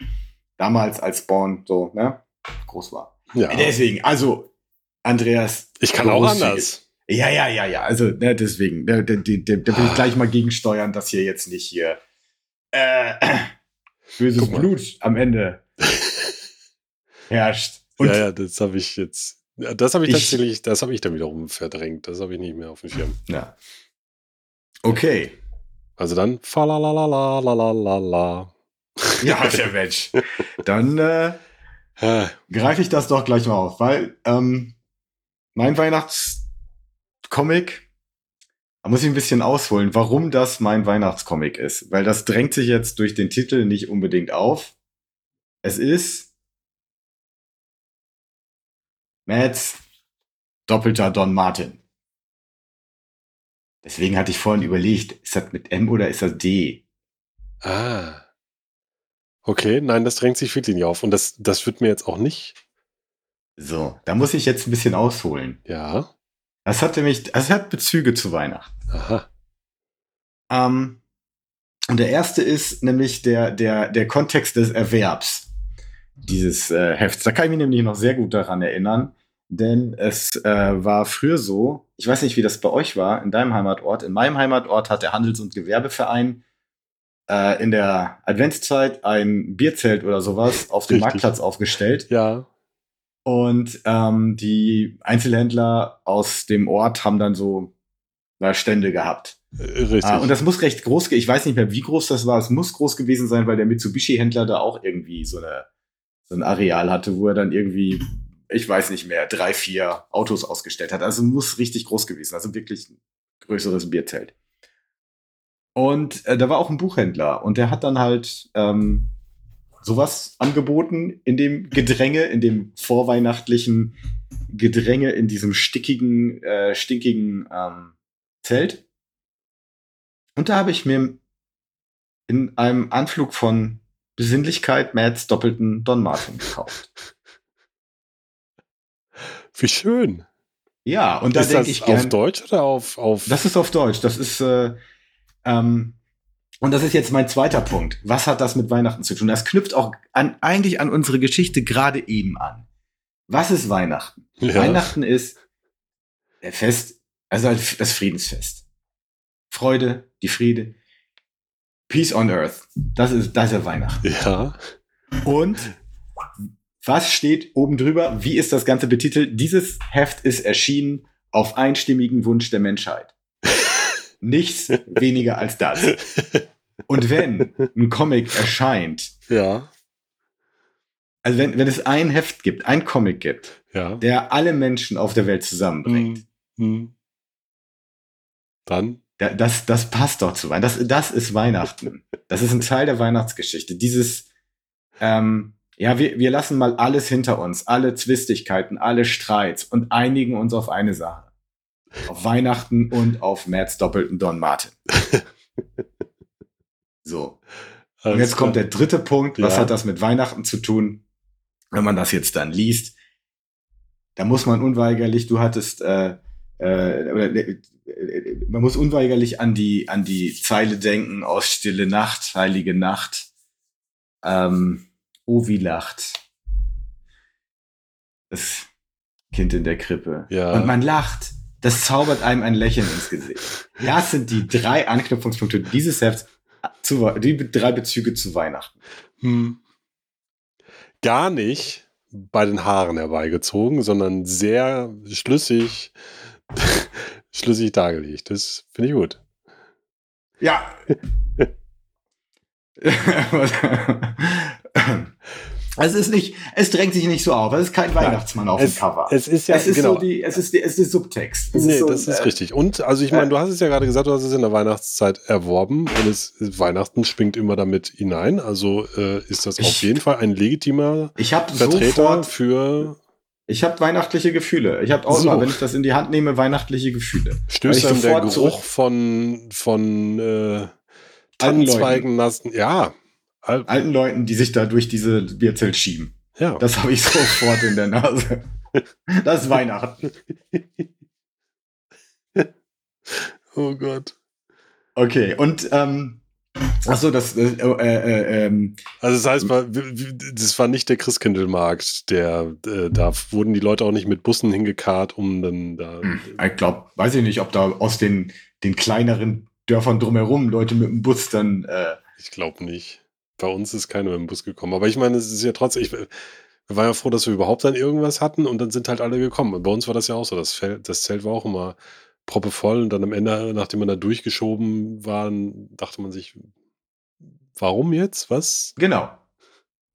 Speaker 2: Damals als Spawn so, ne? Groß war. Ja. Deswegen, also, Andreas.
Speaker 3: Ich kann auch anders.
Speaker 2: Ja, ja, ja, ja. Also ne, deswegen, da, da, da, da will ich gleich mal gegensteuern, dass hier jetzt nicht hier äh, <clears throat> böses Blut am Ende <laughs> herrscht.
Speaker 3: Und ja, ja, das habe ich jetzt. Das habe ich, ich tatsächlich, das habe ich dann wiederum verdrängt. Das habe ich nicht mehr auf dem Schirm.
Speaker 2: Ja. Okay.
Speaker 3: Also dann fa la la la la la la la. <laughs>
Speaker 2: Ja, der Mensch. Dann äh, greife ich das doch gleich mal auf, weil ähm, mein Weihnachts Comic, da muss ich ein bisschen ausholen, warum das mein Weihnachtscomic ist. Weil das drängt sich jetzt durch den Titel nicht unbedingt auf. Es ist Mads doppelter Don Martin. Deswegen hatte ich vorhin überlegt, ist das mit M oder ist das D?
Speaker 3: Ah. Okay, nein, das drängt sich wirklich nicht auf. Und das, das wird mir jetzt auch nicht.
Speaker 2: So, da muss ich jetzt ein bisschen ausholen.
Speaker 3: Ja.
Speaker 2: Das hat nämlich, es hat Bezüge zu Weihnachten.
Speaker 3: Aha.
Speaker 2: Ähm, und der erste ist nämlich der, der, der Kontext des Erwerbs dieses äh, Hefts. Da kann ich mich nämlich noch sehr gut daran erinnern, denn es äh, war früher so, ich weiß nicht, wie das bei euch war, in deinem Heimatort. In meinem Heimatort hat der Handels- und Gewerbeverein äh, in der Adventszeit ein Bierzelt oder sowas auf dem Richtig. Marktplatz aufgestellt.
Speaker 3: Ja.
Speaker 2: Und ähm, die Einzelhändler aus dem Ort haben dann so na, Stände gehabt.
Speaker 3: Äh, richtig.
Speaker 2: Äh, und das muss recht groß, ich weiß nicht mehr, wie groß das war. Es muss groß gewesen sein, weil der Mitsubishi-Händler da auch irgendwie so, eine, so ein Areal hatte, wo er dann irgendwie, ich weiß nicht mehr, drei, vier Autos ausgestellt hat. Also muss richtig groß gewesen. Also wirklich ein größeres Bierzelt. Und äh, da war auch ein Buchhändler und der hat dann halt ähm, sowas angeboten in dem Gedränge, in dem vorweihnachtlichen Gedränge, in diesem stickigen, äh, stinkigen ähm, Zelt. Und da habe ich mir in einem Anflug von Besinnlichkeit Mads doppelten Don Martin gekauft. <laughs>
Speaker 3: Wie schön.
Speaker 2: Ja, und da denke ich gern,
Speaker 3: auf Deutsch oder auf, auf
Speaker 2: Das ist auf Deutsch. Das ist äh, ähm, und das ist jetzt mein zweiter Punkt. Was hat das mit Weihnachten zu tun? Das knüpft auch an, eigentlich an unsere Geschichte gerade eben an. Was ist Weihnachten? Ja. Weihnachten ist der Fest, also das Friedensfest. Freude, die Friede. Peace on Earth. Das ist, das ist Weihnachten.
Speaker 3: Ja.
Speaker 2: Und was steht oben drüber? Wie ist das Ganze betitelt? Dieses Heft ist erschienen auf einstimmigen Wunsch der Menschheit. <laughs> Nichts weniger als das. Und wenn ein Comic erscheint,
Speaker 3: ja.
Speaker 2: Also wenn, wenn es ein Heft gibt, ein Comic gibt,
Speaker 3: Ja.
Speaker 2: der alle Menschen auf der Welt zusammenbringt,
Speaker 3: Hm, hm. Dann?
Speaker 2: da- das, das passt doch zu Weihnachten. Das, das ist Weihnachten. Das ist ein Teil der Weihnachtsgeschichte. Dieses, ähm, ja, wir, wir lassen mal alles hinter uns, alle Zwistigkeiten, alle Streits und einigen uns auf eine Sache. Auf Weihnachten und auf Mads doppelten Don Martin. <laughs> So. Und jetzt kommt der dritte Punkt. Was
Speaker 3: Ja.
Speaker 2: hat das mit Weihnachten zu tun? Wenn man das jetzt dann liest, da muss man unweigerlich, du hattest, äh, äh, äh, man muss unweigerlich an die, an die Zeile denken aus Stille Nacht, Heilige Nacht, ähm, Oh, wie lacht. Das Kind in der Krippe.
Speaker 3: Ja.
Speaker 2: Und man lacht. Das zaubert einem ein Lächeln ins Gesicht. Das sind die drei Anknüpfungspunkte dieses Hefts zu, die drei Bezüge zu Weihnachten.
Speaker 3: Hm. Gar nicht bei den Haaren herbeigezogen, sondern sehr schlüssig, <laughs> schlüssig dargelegt. Das finde ich gut.
Speaker 2: Ja. <laughs> <laughs> es ist nicht, es drängt sich nicht so auf. Es ist kein Weihnachtsmann auf
Speaker 3: es,
Speaker 2: dem Cover.
Speaker 3: Es ist ja,
Speaker 2: es ist
Speaker 3: genau.
Speaker 2: so die, es ist, die, es ist Subtext. Es
Speaker 3: nee,
Speaker 2: so,
Speaker 3: das ist
Speaker 2: äh,
Speaker 3: richtig. Und, also ich meine,
Speaker 2: äh,
Speaker 3: du hast es ja gerade gesagt, du hast es in der Weihnachtszeit erworben und es, Weihnachten schwingt immer damit hinein. Also äh, ist das
Speaker 2: Ich-
Speaker 3: auf jeden Fall ein legitimer Vertreter
Speaker 2: sofort,
Speaker 3: für
Speaker 2: ich habe weihnachtliche Gefühle. Ich habe auch
Speaker 3: So.
Speaker 2: immer, wenn ich das in die Hand nehme, weihnachtliche Gefühle.
Speaker 3: stößt einem der Geruch
Speaker 2: zurück-
Speaker 3: von, von äh, Tannenzweigen nassen. Ja. Al
Speaker 2: Alten Leuten, die sich da durch diese Bierzelt schieben.
Speaker 3: ja.
Speaker 2: Das habe ich sofort in der Nase. Das ist Weihnachten.
Speaker 3: oh Gott.
Speaker 2: Okay, und ähm, ach so, das äh, äh, äh, ähm,
Speaker 3: Also das heißt, das war nicht der Christkindlmarkt, der äh, da wurden die Leute auch nicht mit Bussen hingekarrt, um dann da.
Speaker 2: hm, ich glaube, weiß ich nicht, ob da aus den den kleineren Dörfern drumherum Leute mit dem Bus dann äh,
Speaker 3: Ich glaube nicht. Bei uns ist keiner mit dem Bus gekommen. Aber ich meine, es ist ja trotzdem. Ich, waren ja froh, dass wir überhaupt dann irgendwas hatten und dann sind halt alle gekommen. Und bei uns war das ja auch so. Das, Feld, das Zelt war auch immer proppevoll und dann am Ende, nachdem man da durchgeschoben war, dachte man sich, warum jetzt? Was?
Speaker 2: genau.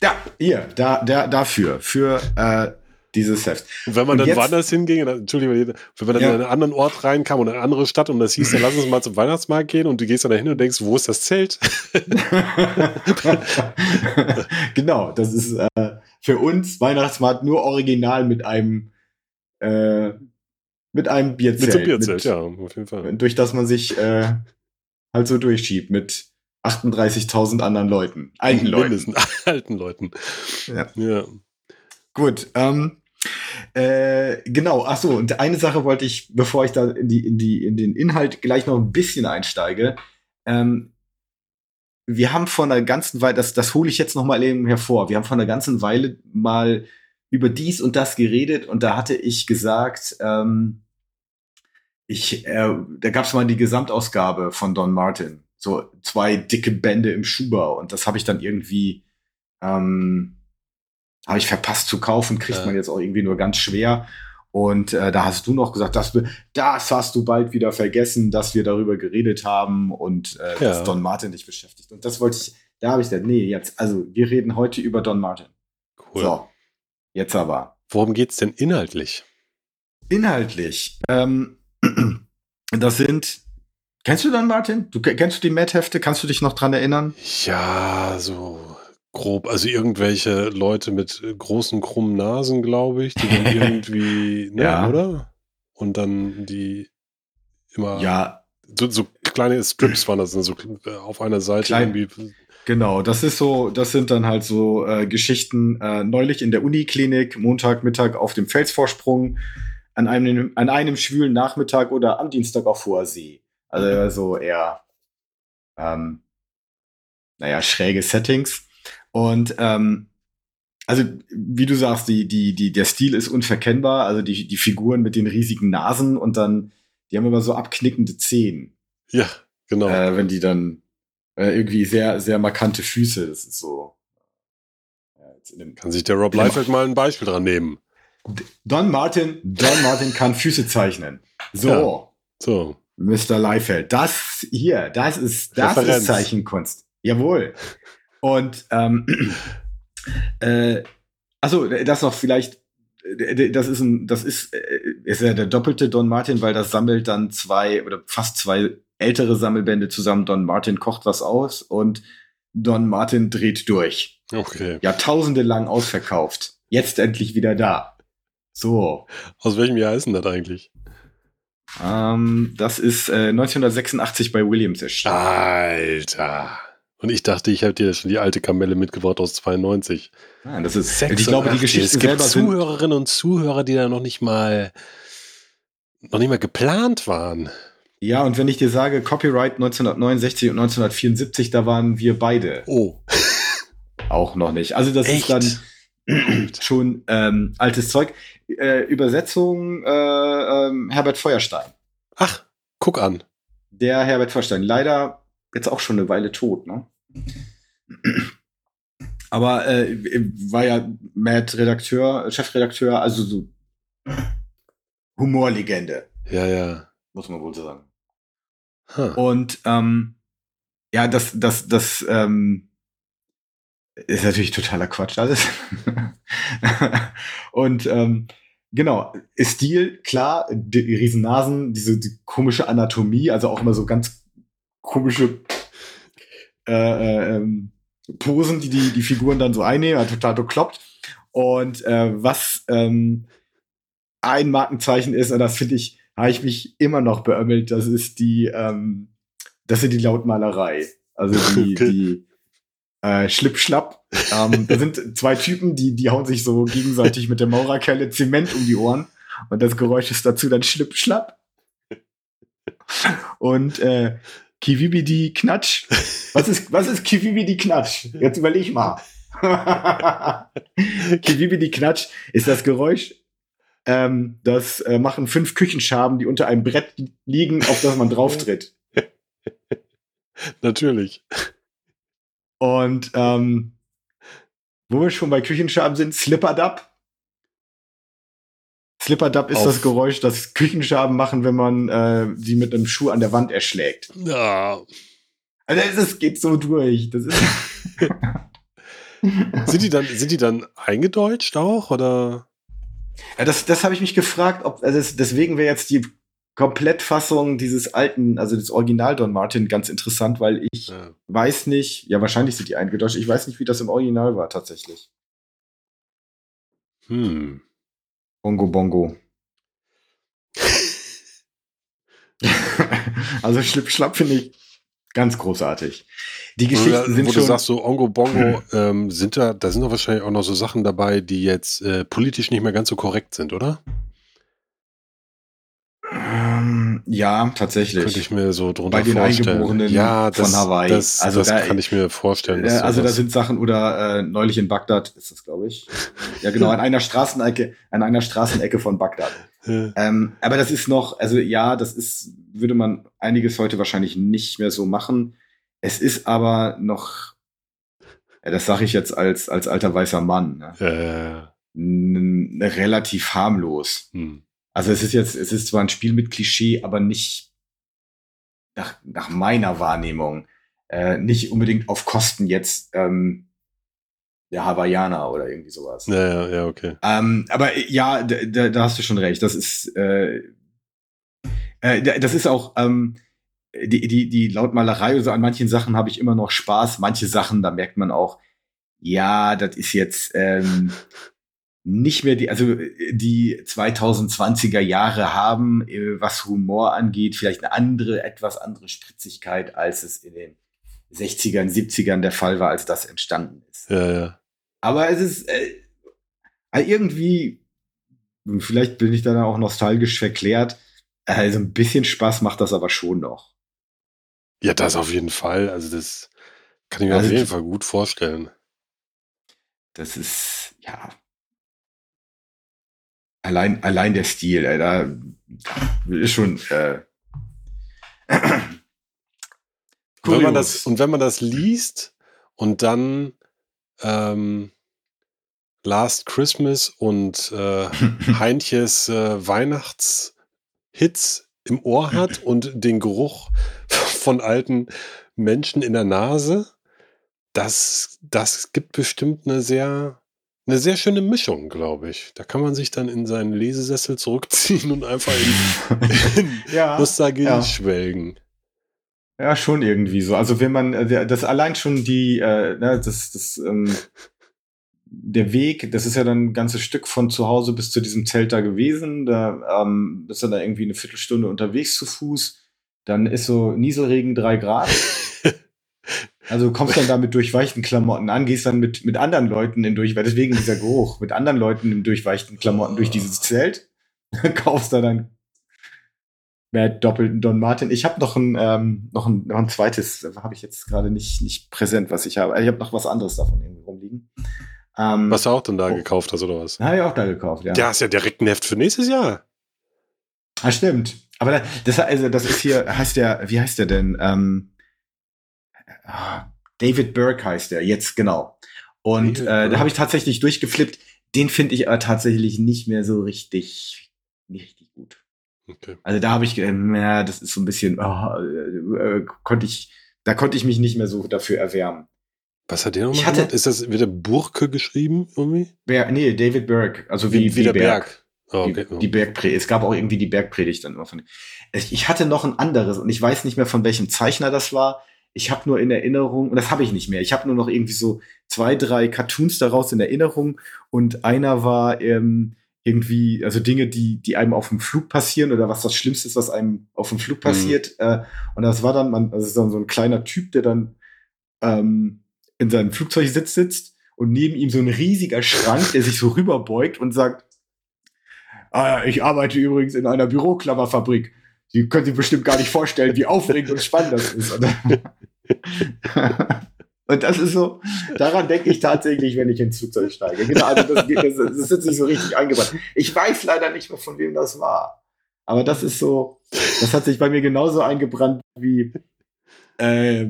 Speaker 2: Ja, hier, da, da, dafür, für äh, dieses Heft.
Speaker 3: Und wenn man
Speaker 2: Und
Speaker 3: dann woanders hinging, dann- Entschuldigung, wenn man dann
Speaker 2: Ja.
Speaker 3: in einen anderen Ort reinkam und in eine andere Stadt und das hieß, dann lass uns mal zum Weihnachtsmarkt gehen und du gehst dann dahin und denkst, wo ist das Zelt? <laughs>
Speaker 2: genau, das ist äh, für uns Weihnachtsmarkt nur original mit einem äh, mit einem Bierzelt.
Speaker 3: Mit so einem Bierzelt,
Speaker 2: mit-
Speaker 3: ja, auf jeden Fall.
Speaker 2: durch das man sich äh, halt so durchschiebt mit 38.000 anderen Leuten, alten Leuten.
Speaker 3: Mindestens <laughs> alten Leuten.
Speaker 2: Ja.
Speaker 3: ja.
Speaker 2: Gut, ähm, äh, genau, ach so, und eine Sache wollte ich, bevor ich da in, die, in, die, in den Inhalt gleich noch ein bisschen einsteige, ähm, wir haben vor einer ganzen Weile, das, das hole ich jetzt noch mal eben hervor, wir haben vor einer ganzen Weile mal über dies und das geredet und da hatte ich gesagt, ähm, ich, äh, da gab es mal die Gesamtausgabe von Don Martin, so zwei dicke Bände im Schuber und das habe ich dann irgendwie ähm, habe ich verpasst zu kaufen, kriegt
Speaker 3: Ja.
Speaker 2: man jetzt auch irgendwie nur ganz schwer. Und äh, da hast du noch gesagt, dass das hast du bald wieder vergessen, dass wir darüber geredet haben und äh,
Speaker 3: Ja.
Speaker 2: dass Don Martin dich beschäftigt. Und das wollte ich, da habe ich gesagt, nee, jetzt, also wir reden heute über Don Martin.
Speaker 3: Cool.
Speaker 2: So, jetzt aber.
Speaker 3: Worum geht's denn inhaltlich?
Speaker 2: Inhaltlich, ähm, <clears throat> das sind, kennst du Don Martin? Du, kennst du die Mad-Hefte? Kannst du dich noch dran erinnern?
Speaker 3: Ja, so grob. Also irgendwelche Leute mit äh, großen, krummen Nasen, glaube ich, die dann <laughs> irgendwie, ne,
Speaker 2: Ja.
Speaker 3: oder? Und dann die immer
Speaker 2: Ja,
Speaker 3: so, so kleine Strips waren das, so äh, auf einer Seite
Speaker 2: Klein-
Speaker 3: irgendwie.
Speaker 2: Genau, das ist so, das sind dann halt so äh, Geschichten äh, neulich in der Uniklinik, Montagmittag auf dem Felsvorsprung, an einem, an einem schwülen Nachmittag oder am Dienstag auf hoher See. Also so eher, ähm, naja, schräge Settings. Und ähm, also, wie du sagst, die, die, die, der Stil ist unverkennbar, also die, die Figuren mit den riesigen Nasen und dann, die haben immer so abknickende Zehen
Speaker 3: Ja, genau.
Speaker 2: äh, wenn die dann äh, irgendwie sehr, sehr markante Füße, das ist so. Ja, in dem
Speaker 3: Kann sich der Rob. Liefeld mal ein Beispiel dran nehmen.
Speaker 2: Don Martin, Don Martin kann Füße zeichnen. So,
Speaker 3: Ja. So.
Speaker 2: Mr. Leifeld, das hier, das ist, das
Speaker 3: Referenz.
Speaker 2: ist Zeichenkunst. Jawohl. Und ähm, <clears throat> äh, Achso, das noch vielleicht, äh, das ist ein, das ist, äh, ist ja der doppelte Don Martin, weil das sammelt dann zwei oder fast zwei ältere Sammelbände zusammen. Don Martin kocht was aus und Don Martin dreht durch.
Speaker 3: Okay.
Speaker 2: Jahrtausende lang ausverkauft. Jetzt endlich wieder da. So.
Speaker 3: Aus welchem Jahr ist denn das eigentlich?
Speaker 2: Ähm, das ist äh, 1986 bei Williams erschienen.
Speaker 3: Alter. Und ich dachte, ich habe dir schon die alte Kamelle mitgebracht aus 92.
Speaker 2: Nein, das ist,
Speaker 3: 86.
Speaker 2: ich glaube, die Geschichten
Speaker 3: es gibt Zuhörerinnen und Zuhörer, die da noch nicht mal noch nicht mal geplant waren.
Speaker 2: ja, und wenn ich dir sage, Copyright 1969 und 1974, da waren wir beide
Speaker 3: Oh. <laughs>
Speaker 2: auch noch nicht. Also das
Speaker 3: Echt?
Speaker 2: ist dann schon ähm, altes Zeug. Äh, Übersetzung äh, ähm, Herbert Feuerstein.
Speaker 3: Ach, guck an.
Speaker 2: Der Herbert Feuerstein. Leider jetzt auch schon eine Weile tot, ne? Aber äh, war ja Matt Redakteur, Chefredakteur, also so Humorlegende,
Speaker 3: Ja, ja.
Speaker 2: muss man wohl so sagen.
Speaker 3: Huh.
Speaker 2: Und ähm, ja, das, das, das ähm, ist natürlich totaler Quatsch alles. <laughs> Und ähm, genau, Stil, klar, die Riesennasen, diese die komische Anatomie, also auch immer so ganz komische äh, äh, ähm, Posen, die, die die Figuren dann so einnehmen, also total bekloppt. Und äh, was ähm, ein Markenzeichen ist, und das finde ich, habe ich mich immer noch beömmelt, das ist die, ähm, das ist die Lautmalerei. Also die, <laughs>
Speaker 3: Okay.
Speaker 2: die äh, Schlipp-Schlapp. Ähm, da sind zwei Typen, die, die hauen sich so gegenseitig mit der Maurerkelle Zement um die Ohren. Und das Geräusch ist dazu dann Schlipp-Schlapp. Und äh, Kiwibidi Knatsch. Was ist, was ist Kiwibidi Knatsch? Jetzt überleg mal. <laughs> Kiwibidi Knatsch ist das Geräusch, ähm, das äh, machen fünf Küchenschaben, die unter einem Brett liegen, auf das man drauf tritt.
Speaker 3: Natürlich.
Speaker 2: Und ähm, wo wir schon bei Küchenschaben sind, Slipperdub. Slipperdub ist das Geräusch, das Küchenschaben machen, wenn man äh, sie mit einem Schuh an der Wand erschlägt.
Speaker 3: Ja.
Speaker 2: Also es geht so durch. Das ist <laughs>
Speaker 3: Sind die dann, sind die dann eingedeutscht auch? Oder?
Speaker 2: Ja, das, das habe ich mich gefragt, ob also das, deswegen wäre jetzt die Komplettfassung dieses alten, also des Original Don Martin ganz interessant, weil ich
Speaker 3: Ja.
Speaker 2: weiß nicht, ja wahrscheinlich sind die eingedeutscht, ich weiß nicht, wie das im Original war tatsächlich.
Speaker 3: Hm.
Speaker 2: Bongo Bongo. <laughs> also Schlipp Schlapp finde ich ganz großartig. Die
Speaker 3: Wo,
Speaker 2: Geschichten
Speaker 3: du-
Speaker 2: sind
Speaker 3: wo du
Speaker 2: schon
Speaker 3: sagst, so Ongo Bongo, <clears throat> ähm, sind da, da sind doch wahrscheinlich auch noch so Sachen dabei, die jetzt äh, politisch nicht mehr ganz so korrekt sind, oder?
Speaker 2: Ja tatsächlich.
Speaker 3: Könnte ich mir so drunter
Speaker 2: Bei den
Speaker 3: vorstellen.
Speaker 2: Eingeborenen
Speaker 3: ja,
Speaker 2: von
Speaker 3: das,
Speaker 2: Hawaii.
Speaker 3: Das,
Speaker 2: Also
Speaker 3: das
Speaker 2: da-
Speaker 3: kann ich mir vorstellen.
Speaker 2: Ja, also da sind Sachen oder äh, neulich in Bagdad ist das, glaube ich. Ja, genau, an einer Straßenecke, an einer Straßenecke von Bagdad.
Speaker 3: Äh,
Speaker 2: Ähm, aber das ist noch, also ja, das ist, würde man einiges heute wahrscheinlich nicht mehr so machen. Es ist aber noch, ja, das sage ich jetzt als, als alter weißer Mann, ne?
Speaker 3: äh,
Speaker 2: relativ harmlos.
Speaker 3: hm.
Speaker 2: Also es ist jetzt, es ist zwar ein Spiel mit Klischee, aber nicht nach, nach meiner Wahrnehmung, äh, nicht unbedingt auf Kosten jetzt ähm, der Hawaiianer oder irgendwie sowas.
Speaker 3: ja, ja, ja, okay.
Speaker 2: Ähm, aber äh, ja, da, da, hast du schon recht. Das ist, äh, äh, da- das ist auch ähm, die, die, die Lautmalerei. Also an manchen Sachen habe ich immer noch Spaß. Manche Sachen, da merkt man auch, ja, das ist jetzt ähm, <laughs> nicht mehr die, also äh, die 2020er Jahre haben, äh, was Humor angeht, vielleicht eine andere, etwas andere Spritzigkeit, als es in den 60ern, 70ern der Fall war, als das entstanden ist.
Speaker 3: Ja, ja.
Speaker 2: Aber es ist äh, irgendwie, vielleicht bin ich dann auch nostalgisch verklärt. Also ein bisschen Spaß macht das aber schon noch.
Speaker 3: Ja, das auf jeden Fall. Also das kann ich mir
Speaker 2: Also
Speaker 3: auf jeden Fall gut vorstellen.
Speaker 2: Das ist, ja. Allein, allein der Stil, ey, da ist schon. Äh,
Speaker 3: Und wenn man das, und wenn man das liest und dann ähm, Last Christmas und äh, <laughs> Heintjes äh, Weihnachtshits im Ohr hat <laughs> und den Geruch von alten Menschen in der Nase, das, das gibt bestimmt eine sehr eine sehr schöne Mischung, glaube ich. Da kann man sich dann in seinen Lesesessel zurückziehen und einfach in, <laughs> in
Speaker 2: Ja,
Speaker 3: Nostalgie
Speaker 2: ja.
Speaker 3: schwelgen.
Speaker 2: Ja, schon irgendwie so. Also wenn man, äh, das allein schon die, äh, ne, das, das, ähm, der Weg, das ist ja dann ein ganzes Stück von zu Hause bis zu diesem Zelt da gewesen. Da ähm, bist du da irgendwie eine Viertelstunde unterwegs zu Fuß. Dann ist so Nieselregen drei Grad. <laughs> Also du kommst dann da mit durchweichten Klamotten an, gehst dann mit, mit anderen Leuten in durch, weil deswegen dieser Geruch, mit anderen Leuten in durchweichten Klamotten durch dieses Zelt, <laughs> kaufst da dann mehr doppelten Don Martin. Ich habe noch ein, ähm, noch ein, noch ein zweites, habe ich jetzt gerade nicht, nicht präsent, was ich habe. Ich habe noch was anderes davon irgendwie rumliegen. Ähm,
Speaker 3: Was du auch dann da
Speaker 2: Oh.
Speaker 3: gekauft hast, oder was?
Speaker 2: habe ich auch da gekauft, ja.
Speaker 3: Ja, ist ja direkt ein Heft für nächstes Jahr.
Speaker 2: Ah, stimmt. Aber da, das, also, das ist hier, heißt der, wie heißt der denn? Ähm, ah, David Burke heißt der, jetzt genau. Und äh, da habe ich tatsächlich durchgeflippt. Den finde ich aber tatsächlich nicht mehr so richtig, nicht richtig gut.
Speaker 3: Okay.
Speaker 2: Also da habe ich, ähm, ja, das ist so ein bisschen, oh, äh, äh, konnte ich, da konnte ich mich nicht mehr so dafür erwärmen.
Speaker 3: Was hat der nochmal
Speaker 2: hatte-
Speaker 3: gemacht? Ist das wieder Burke geschrieben irgendwie?
Speaker 2: Ber nee, David Burke, also wie,
Speaker 3: wie der
Speaker 2: die
Speaker 3: Berg. Oh, okay.
Speaker 2: Die, die Bergpredigt. Es gab auch irgendwie die Bergpredigt dann immer von. Ich hatte noch ein anderes und ich weiß nicht mehr von welchem Zeichner das war. Ich habe nur in Erinnerung, und das habe ich nicht mehr. Ich habe nur noch irgendwie so zwei, drei Cartoons daraus in Erinnerung und einer war ähm, irgendwie, also Dinge, die, die einem auf dem Flug passieren oder was das Schlimmste ist, was einem auf dem Flug passiert. Äh, und das war dann, man, also dann so ein kleiner Typ, der dann ähm, in seinem Flugzeugsitz sitzt und neben ihm so ein riesiger Schrank, der sich so rüberbeugt und sagt, Ah, ich arbeite übrigens in einer Büroklammerfabrik. Sie können sich bestimmt gar nicht vorstellen, wie aufregend und spannend das ist. <laughs> <laughs> <laughs> Und, das ist so, daran denke ich tatsächlich, wenn ich ins Flugzeug steige. Genau, also das, das, das ist jetzt nicht so richtig eingebrannt. Ich weiß leider nicht mehr, von wem das war. Aber das ist so, das hat sich bei mir genauso eingebrannt wie äh,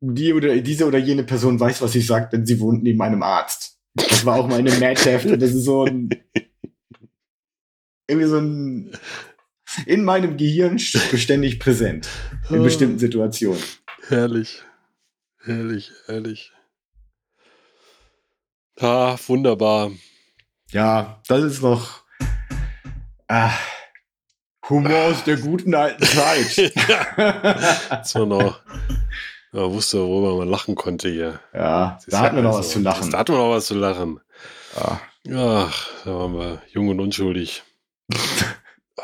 Speaker 2: die oder diese oder jene Person weiß, was sie sagt, denn sie wohnt neben einem Arzt. Das war auch meine Matchheft und das ist so ein irgendwie so ein in meinem Gehirn <laughs> beständig präsent in bestimmten Situationen.
Speaker 3: Herrlich. Herrlich, herrlich. Ah, wunderbar.
Speaker 2: Ja, das ist noch ah, Humor aus der guten alten Zeit. <laughs>
Speaker 3: Das war noch. Ja, wusste, worüber man lachen konnte hier.
Speaker 2: ja, da hatten wir noch
Speaker 3: also-
Speaker 2: was zu lachen.
Speaker 3: Da hatten wir noch was zu lachen.
Speaker 2: Ja,
Speaker 3: Ach, da waren wir jung und unschuldig. <laughs>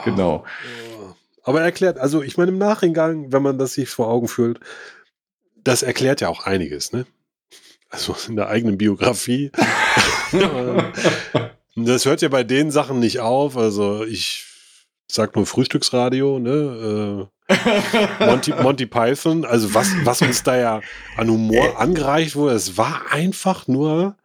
Speaker 2: genau.
Speaker 3: Ja. Aber erklärt, also ich meine im Nachhinein, wenn man das sich vor Augen fühlt, das erklärt ja auch einiges, ne? Also <laughs> in der eigenen Biografie. <laughs> das hört ja bei den Sachen nicht auf. Also ich sag nur Frühstücksradio, ne? Äh, Monty, Monty Python. Also was, was uns da ja an Humor angereicht wurde, es war einfach nur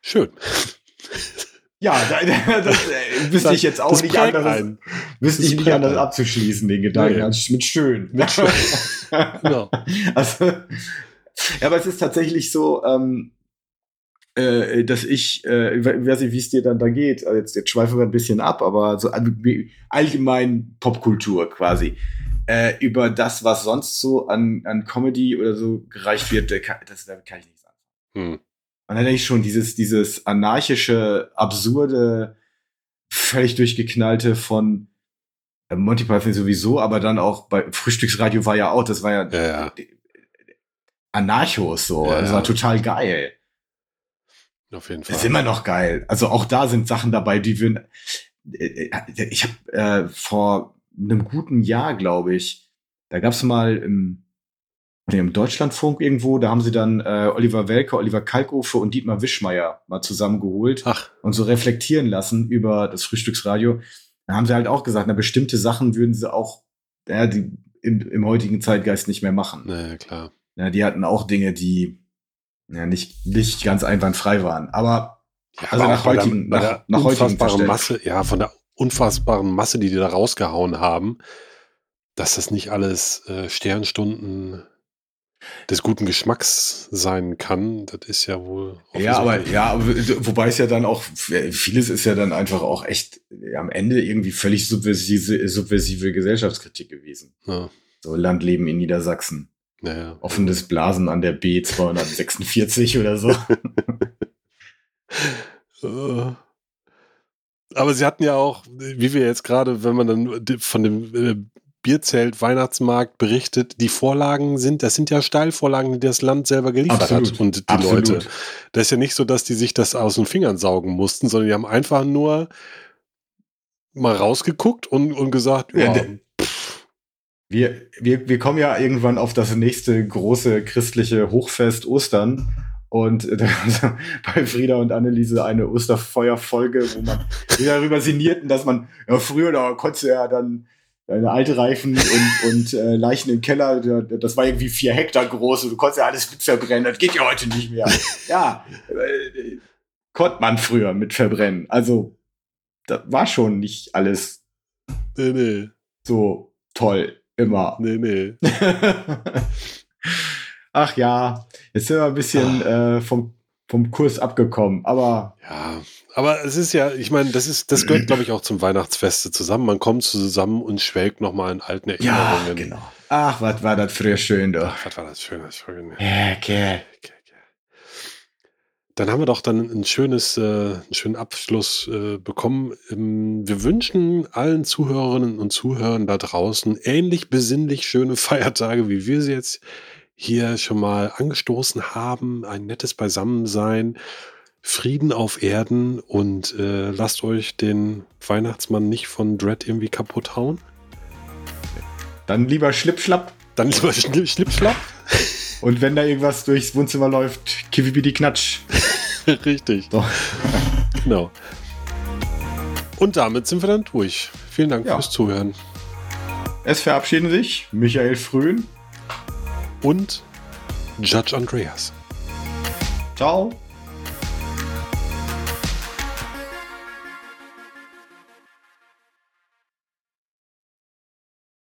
Speaker 3: schön. <laughs>
Speaker 2: Ja, da, da, <laughs> das äh, wüsste ich jetzt auch
Speaker 3: Das
Speaker 2: nicht anders,
Speaker 3: einen.
Speaker 2: wüsste ich nicht anders
Speaker 3: einen.
Speaker 2: abzuschließen, den Gedanken,
Speaker 3: Nee.
Speaker 2: als mit schön.
Speaker 3: Mit schön. <laughs> Genau.
Speaker 2: Also, ja, aber es ist tatsächlich so, ähm, äh, dass ich, äh, ich weiß nicht, wie es dir dann da geht. Also jetzt, jetzt schweifen wir ein bisschen ab, aber so allgemein Popkultur quasi. Äh, über das, was sonst so an, an Comedy oder so gereicht wird, äh, kann, das, damit kann ich nichts anfangen.
Speaker 3: Hm.
Speaker 2: Und dann denke ich schon, dieses, dieses anarchische, absurde, völlig durchgeknallte von äh, Monty Python sowieso, aber dann auch bei Frühstücksradio war ja auch, das war ja,
Speaker 3: Ja, ja.
Speaker 2: Anarchos so.
Speaker 3: Ja,
Speaker 2: das war total geil.
Speaker 3: Auf jeden
Speaker 2: Das ist
Speaker 3: Fall.
Speaker 2: immer noch geil. Also auch da sind Sachen dabei, die wir. äh, äh, Ich habe äh, vor einem guten Jahr, glaube ich, da gab es mal im, im Deutschlandfunk irgendwo, da haben sie dann äh, Oliver Welker, Oliver Kalkofe und Dietmar Wischmeier mal zusammengeholt
Speaker 3: Ach,
Speaker 2: und so reflektieren lassen über das Frühstücksradio. Da haben sie halt auch gesagt, na, bestimmte Sachen würden sie auch ja, die im, im heutigen Zeitgeist nicht mehr machen.
Speaker 3: naja, klar.
Speaker 2: Ja, die hatten auch Dinge, die ja, nicht, nicht ganz einwandfrei waren. Aber
Speaker 3: Ja,
Speaker 2: Also
Speaker 3: aber
Speaker 2: nach
Speaker 3: der-
Speaker 2: heutigen- nach-
Speaker 3: der
Speaker 2: nach
Speaker 3: unfassbaren
Speaker 2: Verständnis.
Speaker 3: Masse, ja, von der unfassbaren Masse, die die da rausgehauen haben, dass das nicht alles äh, Sternstunden des guten Geschmacks sein kann, das ist ja wohl.
Speaker 2: ja, aber ja, aber wobei es ja dann auch vieles ist ja dann einfach auch echt ja, am Ende irgendwie völlig subversive, subversive Gesellschaftskritik gewesen.
Speaker 3: Ja.
Speaker 2: So Landleben in Niedersachsen.
Speaker 3: Naja.
Speaker 2: Offenes Blasen an der B246 oder so. <laughs>
Speaker 3: Äh. Aber sie hatten ja auch, wie wir jetzt gerade, wenn man dann von dem äh, Bierzelt Weihnachtsmarkt berichtet, die Vorlagen sind, das sind ja Steilvorlagen, die das Land selber geliefert
Speaker 2: Absolut.
Speaker 3: hat und die
Speaker 2: Absolut.
Speaker 3: Leute. Das ist ja nicht so, dass die sich das aus den Fingern saugen mussten, sondern die haben einfach nur mal rausgeguckt und, und gesagt,
Speaker 2: Ja,
Speaker 3: ja,
Speaker 2: Wir, wir, wir kommen ja irgendwann auf das nächste große christliche Hochfest Ostern. Und äh, <laughs> bei Frieda und Anneliese eine Osterfeuerfolge, wo man darüber sinnierten, dass man ja, früher da konntest du ja dann alte Reifen und, und äh, Leichen im Keller, da- das war irgendwie vier Hektar groß und du konntest ja alles mit verbrennen. Das geht ja heute nicht mehr. ja, äh, konnte man früher mit verbrennen. Also, das war schon nicht alles
Speaker 3: nee, nee,
Speaker 2: so toll immer.
Speaker 3: nee, nee. <laughs>
Speaker 2: Ach ja, jetzt sind wir ein bisschen äh, vom, vom Kurs abgekommen, aber
Speaker 3: Ja, aber es ist ja, ich meine, das ist, das gehört, glaube ich, auch zum Weihnachtsfeste zusammen. Man kommt zusammen und schwelgt nochmal in alten
Speaker 2: ja,
Speaker 3: Erinnerungen.
Speaker 2: genau. Ach, was war das früher schön, du.
Speaker 3: Was war das Schönes? Schön.
Speaker 2: Ja.
Speaker 3: Okay, okay. Dann haben wir doch dann ein schönes, äh, einen schönen Abschluss äh, bekommen. Ähm, wir wünschen allen Zuhörerinnen und Zuhörern da draußen ähnlich besinnlich schöne Feiertage, wie wir sie jetzt hier schon mal angestoßen haben. Ein nettes Beisammensein, Frieden auf Erden und äh, lasst euch den Weihnachtsmann nicht von Dread irgendwie kaputt hauen.
Speaker 2: Dann lieber Schlippschlapp.
Speaker 3: Dann lieber Schli- Schlippschlapp. <laughs>
Speaker 2: Und wenn da irgendwas durchs Wohnzimmer läuft, Kivibidi Knatsch. <laughs>
Speaker 3: Richtig.
Speaker 2: So.
Speaker 3: Genau. Und damit sind wir dann durch. Vielen Dank
Speaker 2: Ja.
Speaker 3: fürs Zuhören.
Speaker 2: Es verabschieden sich Michael Frühn.
Speaker 3: Und Judge Andreas.
Speaker 2: Ciao.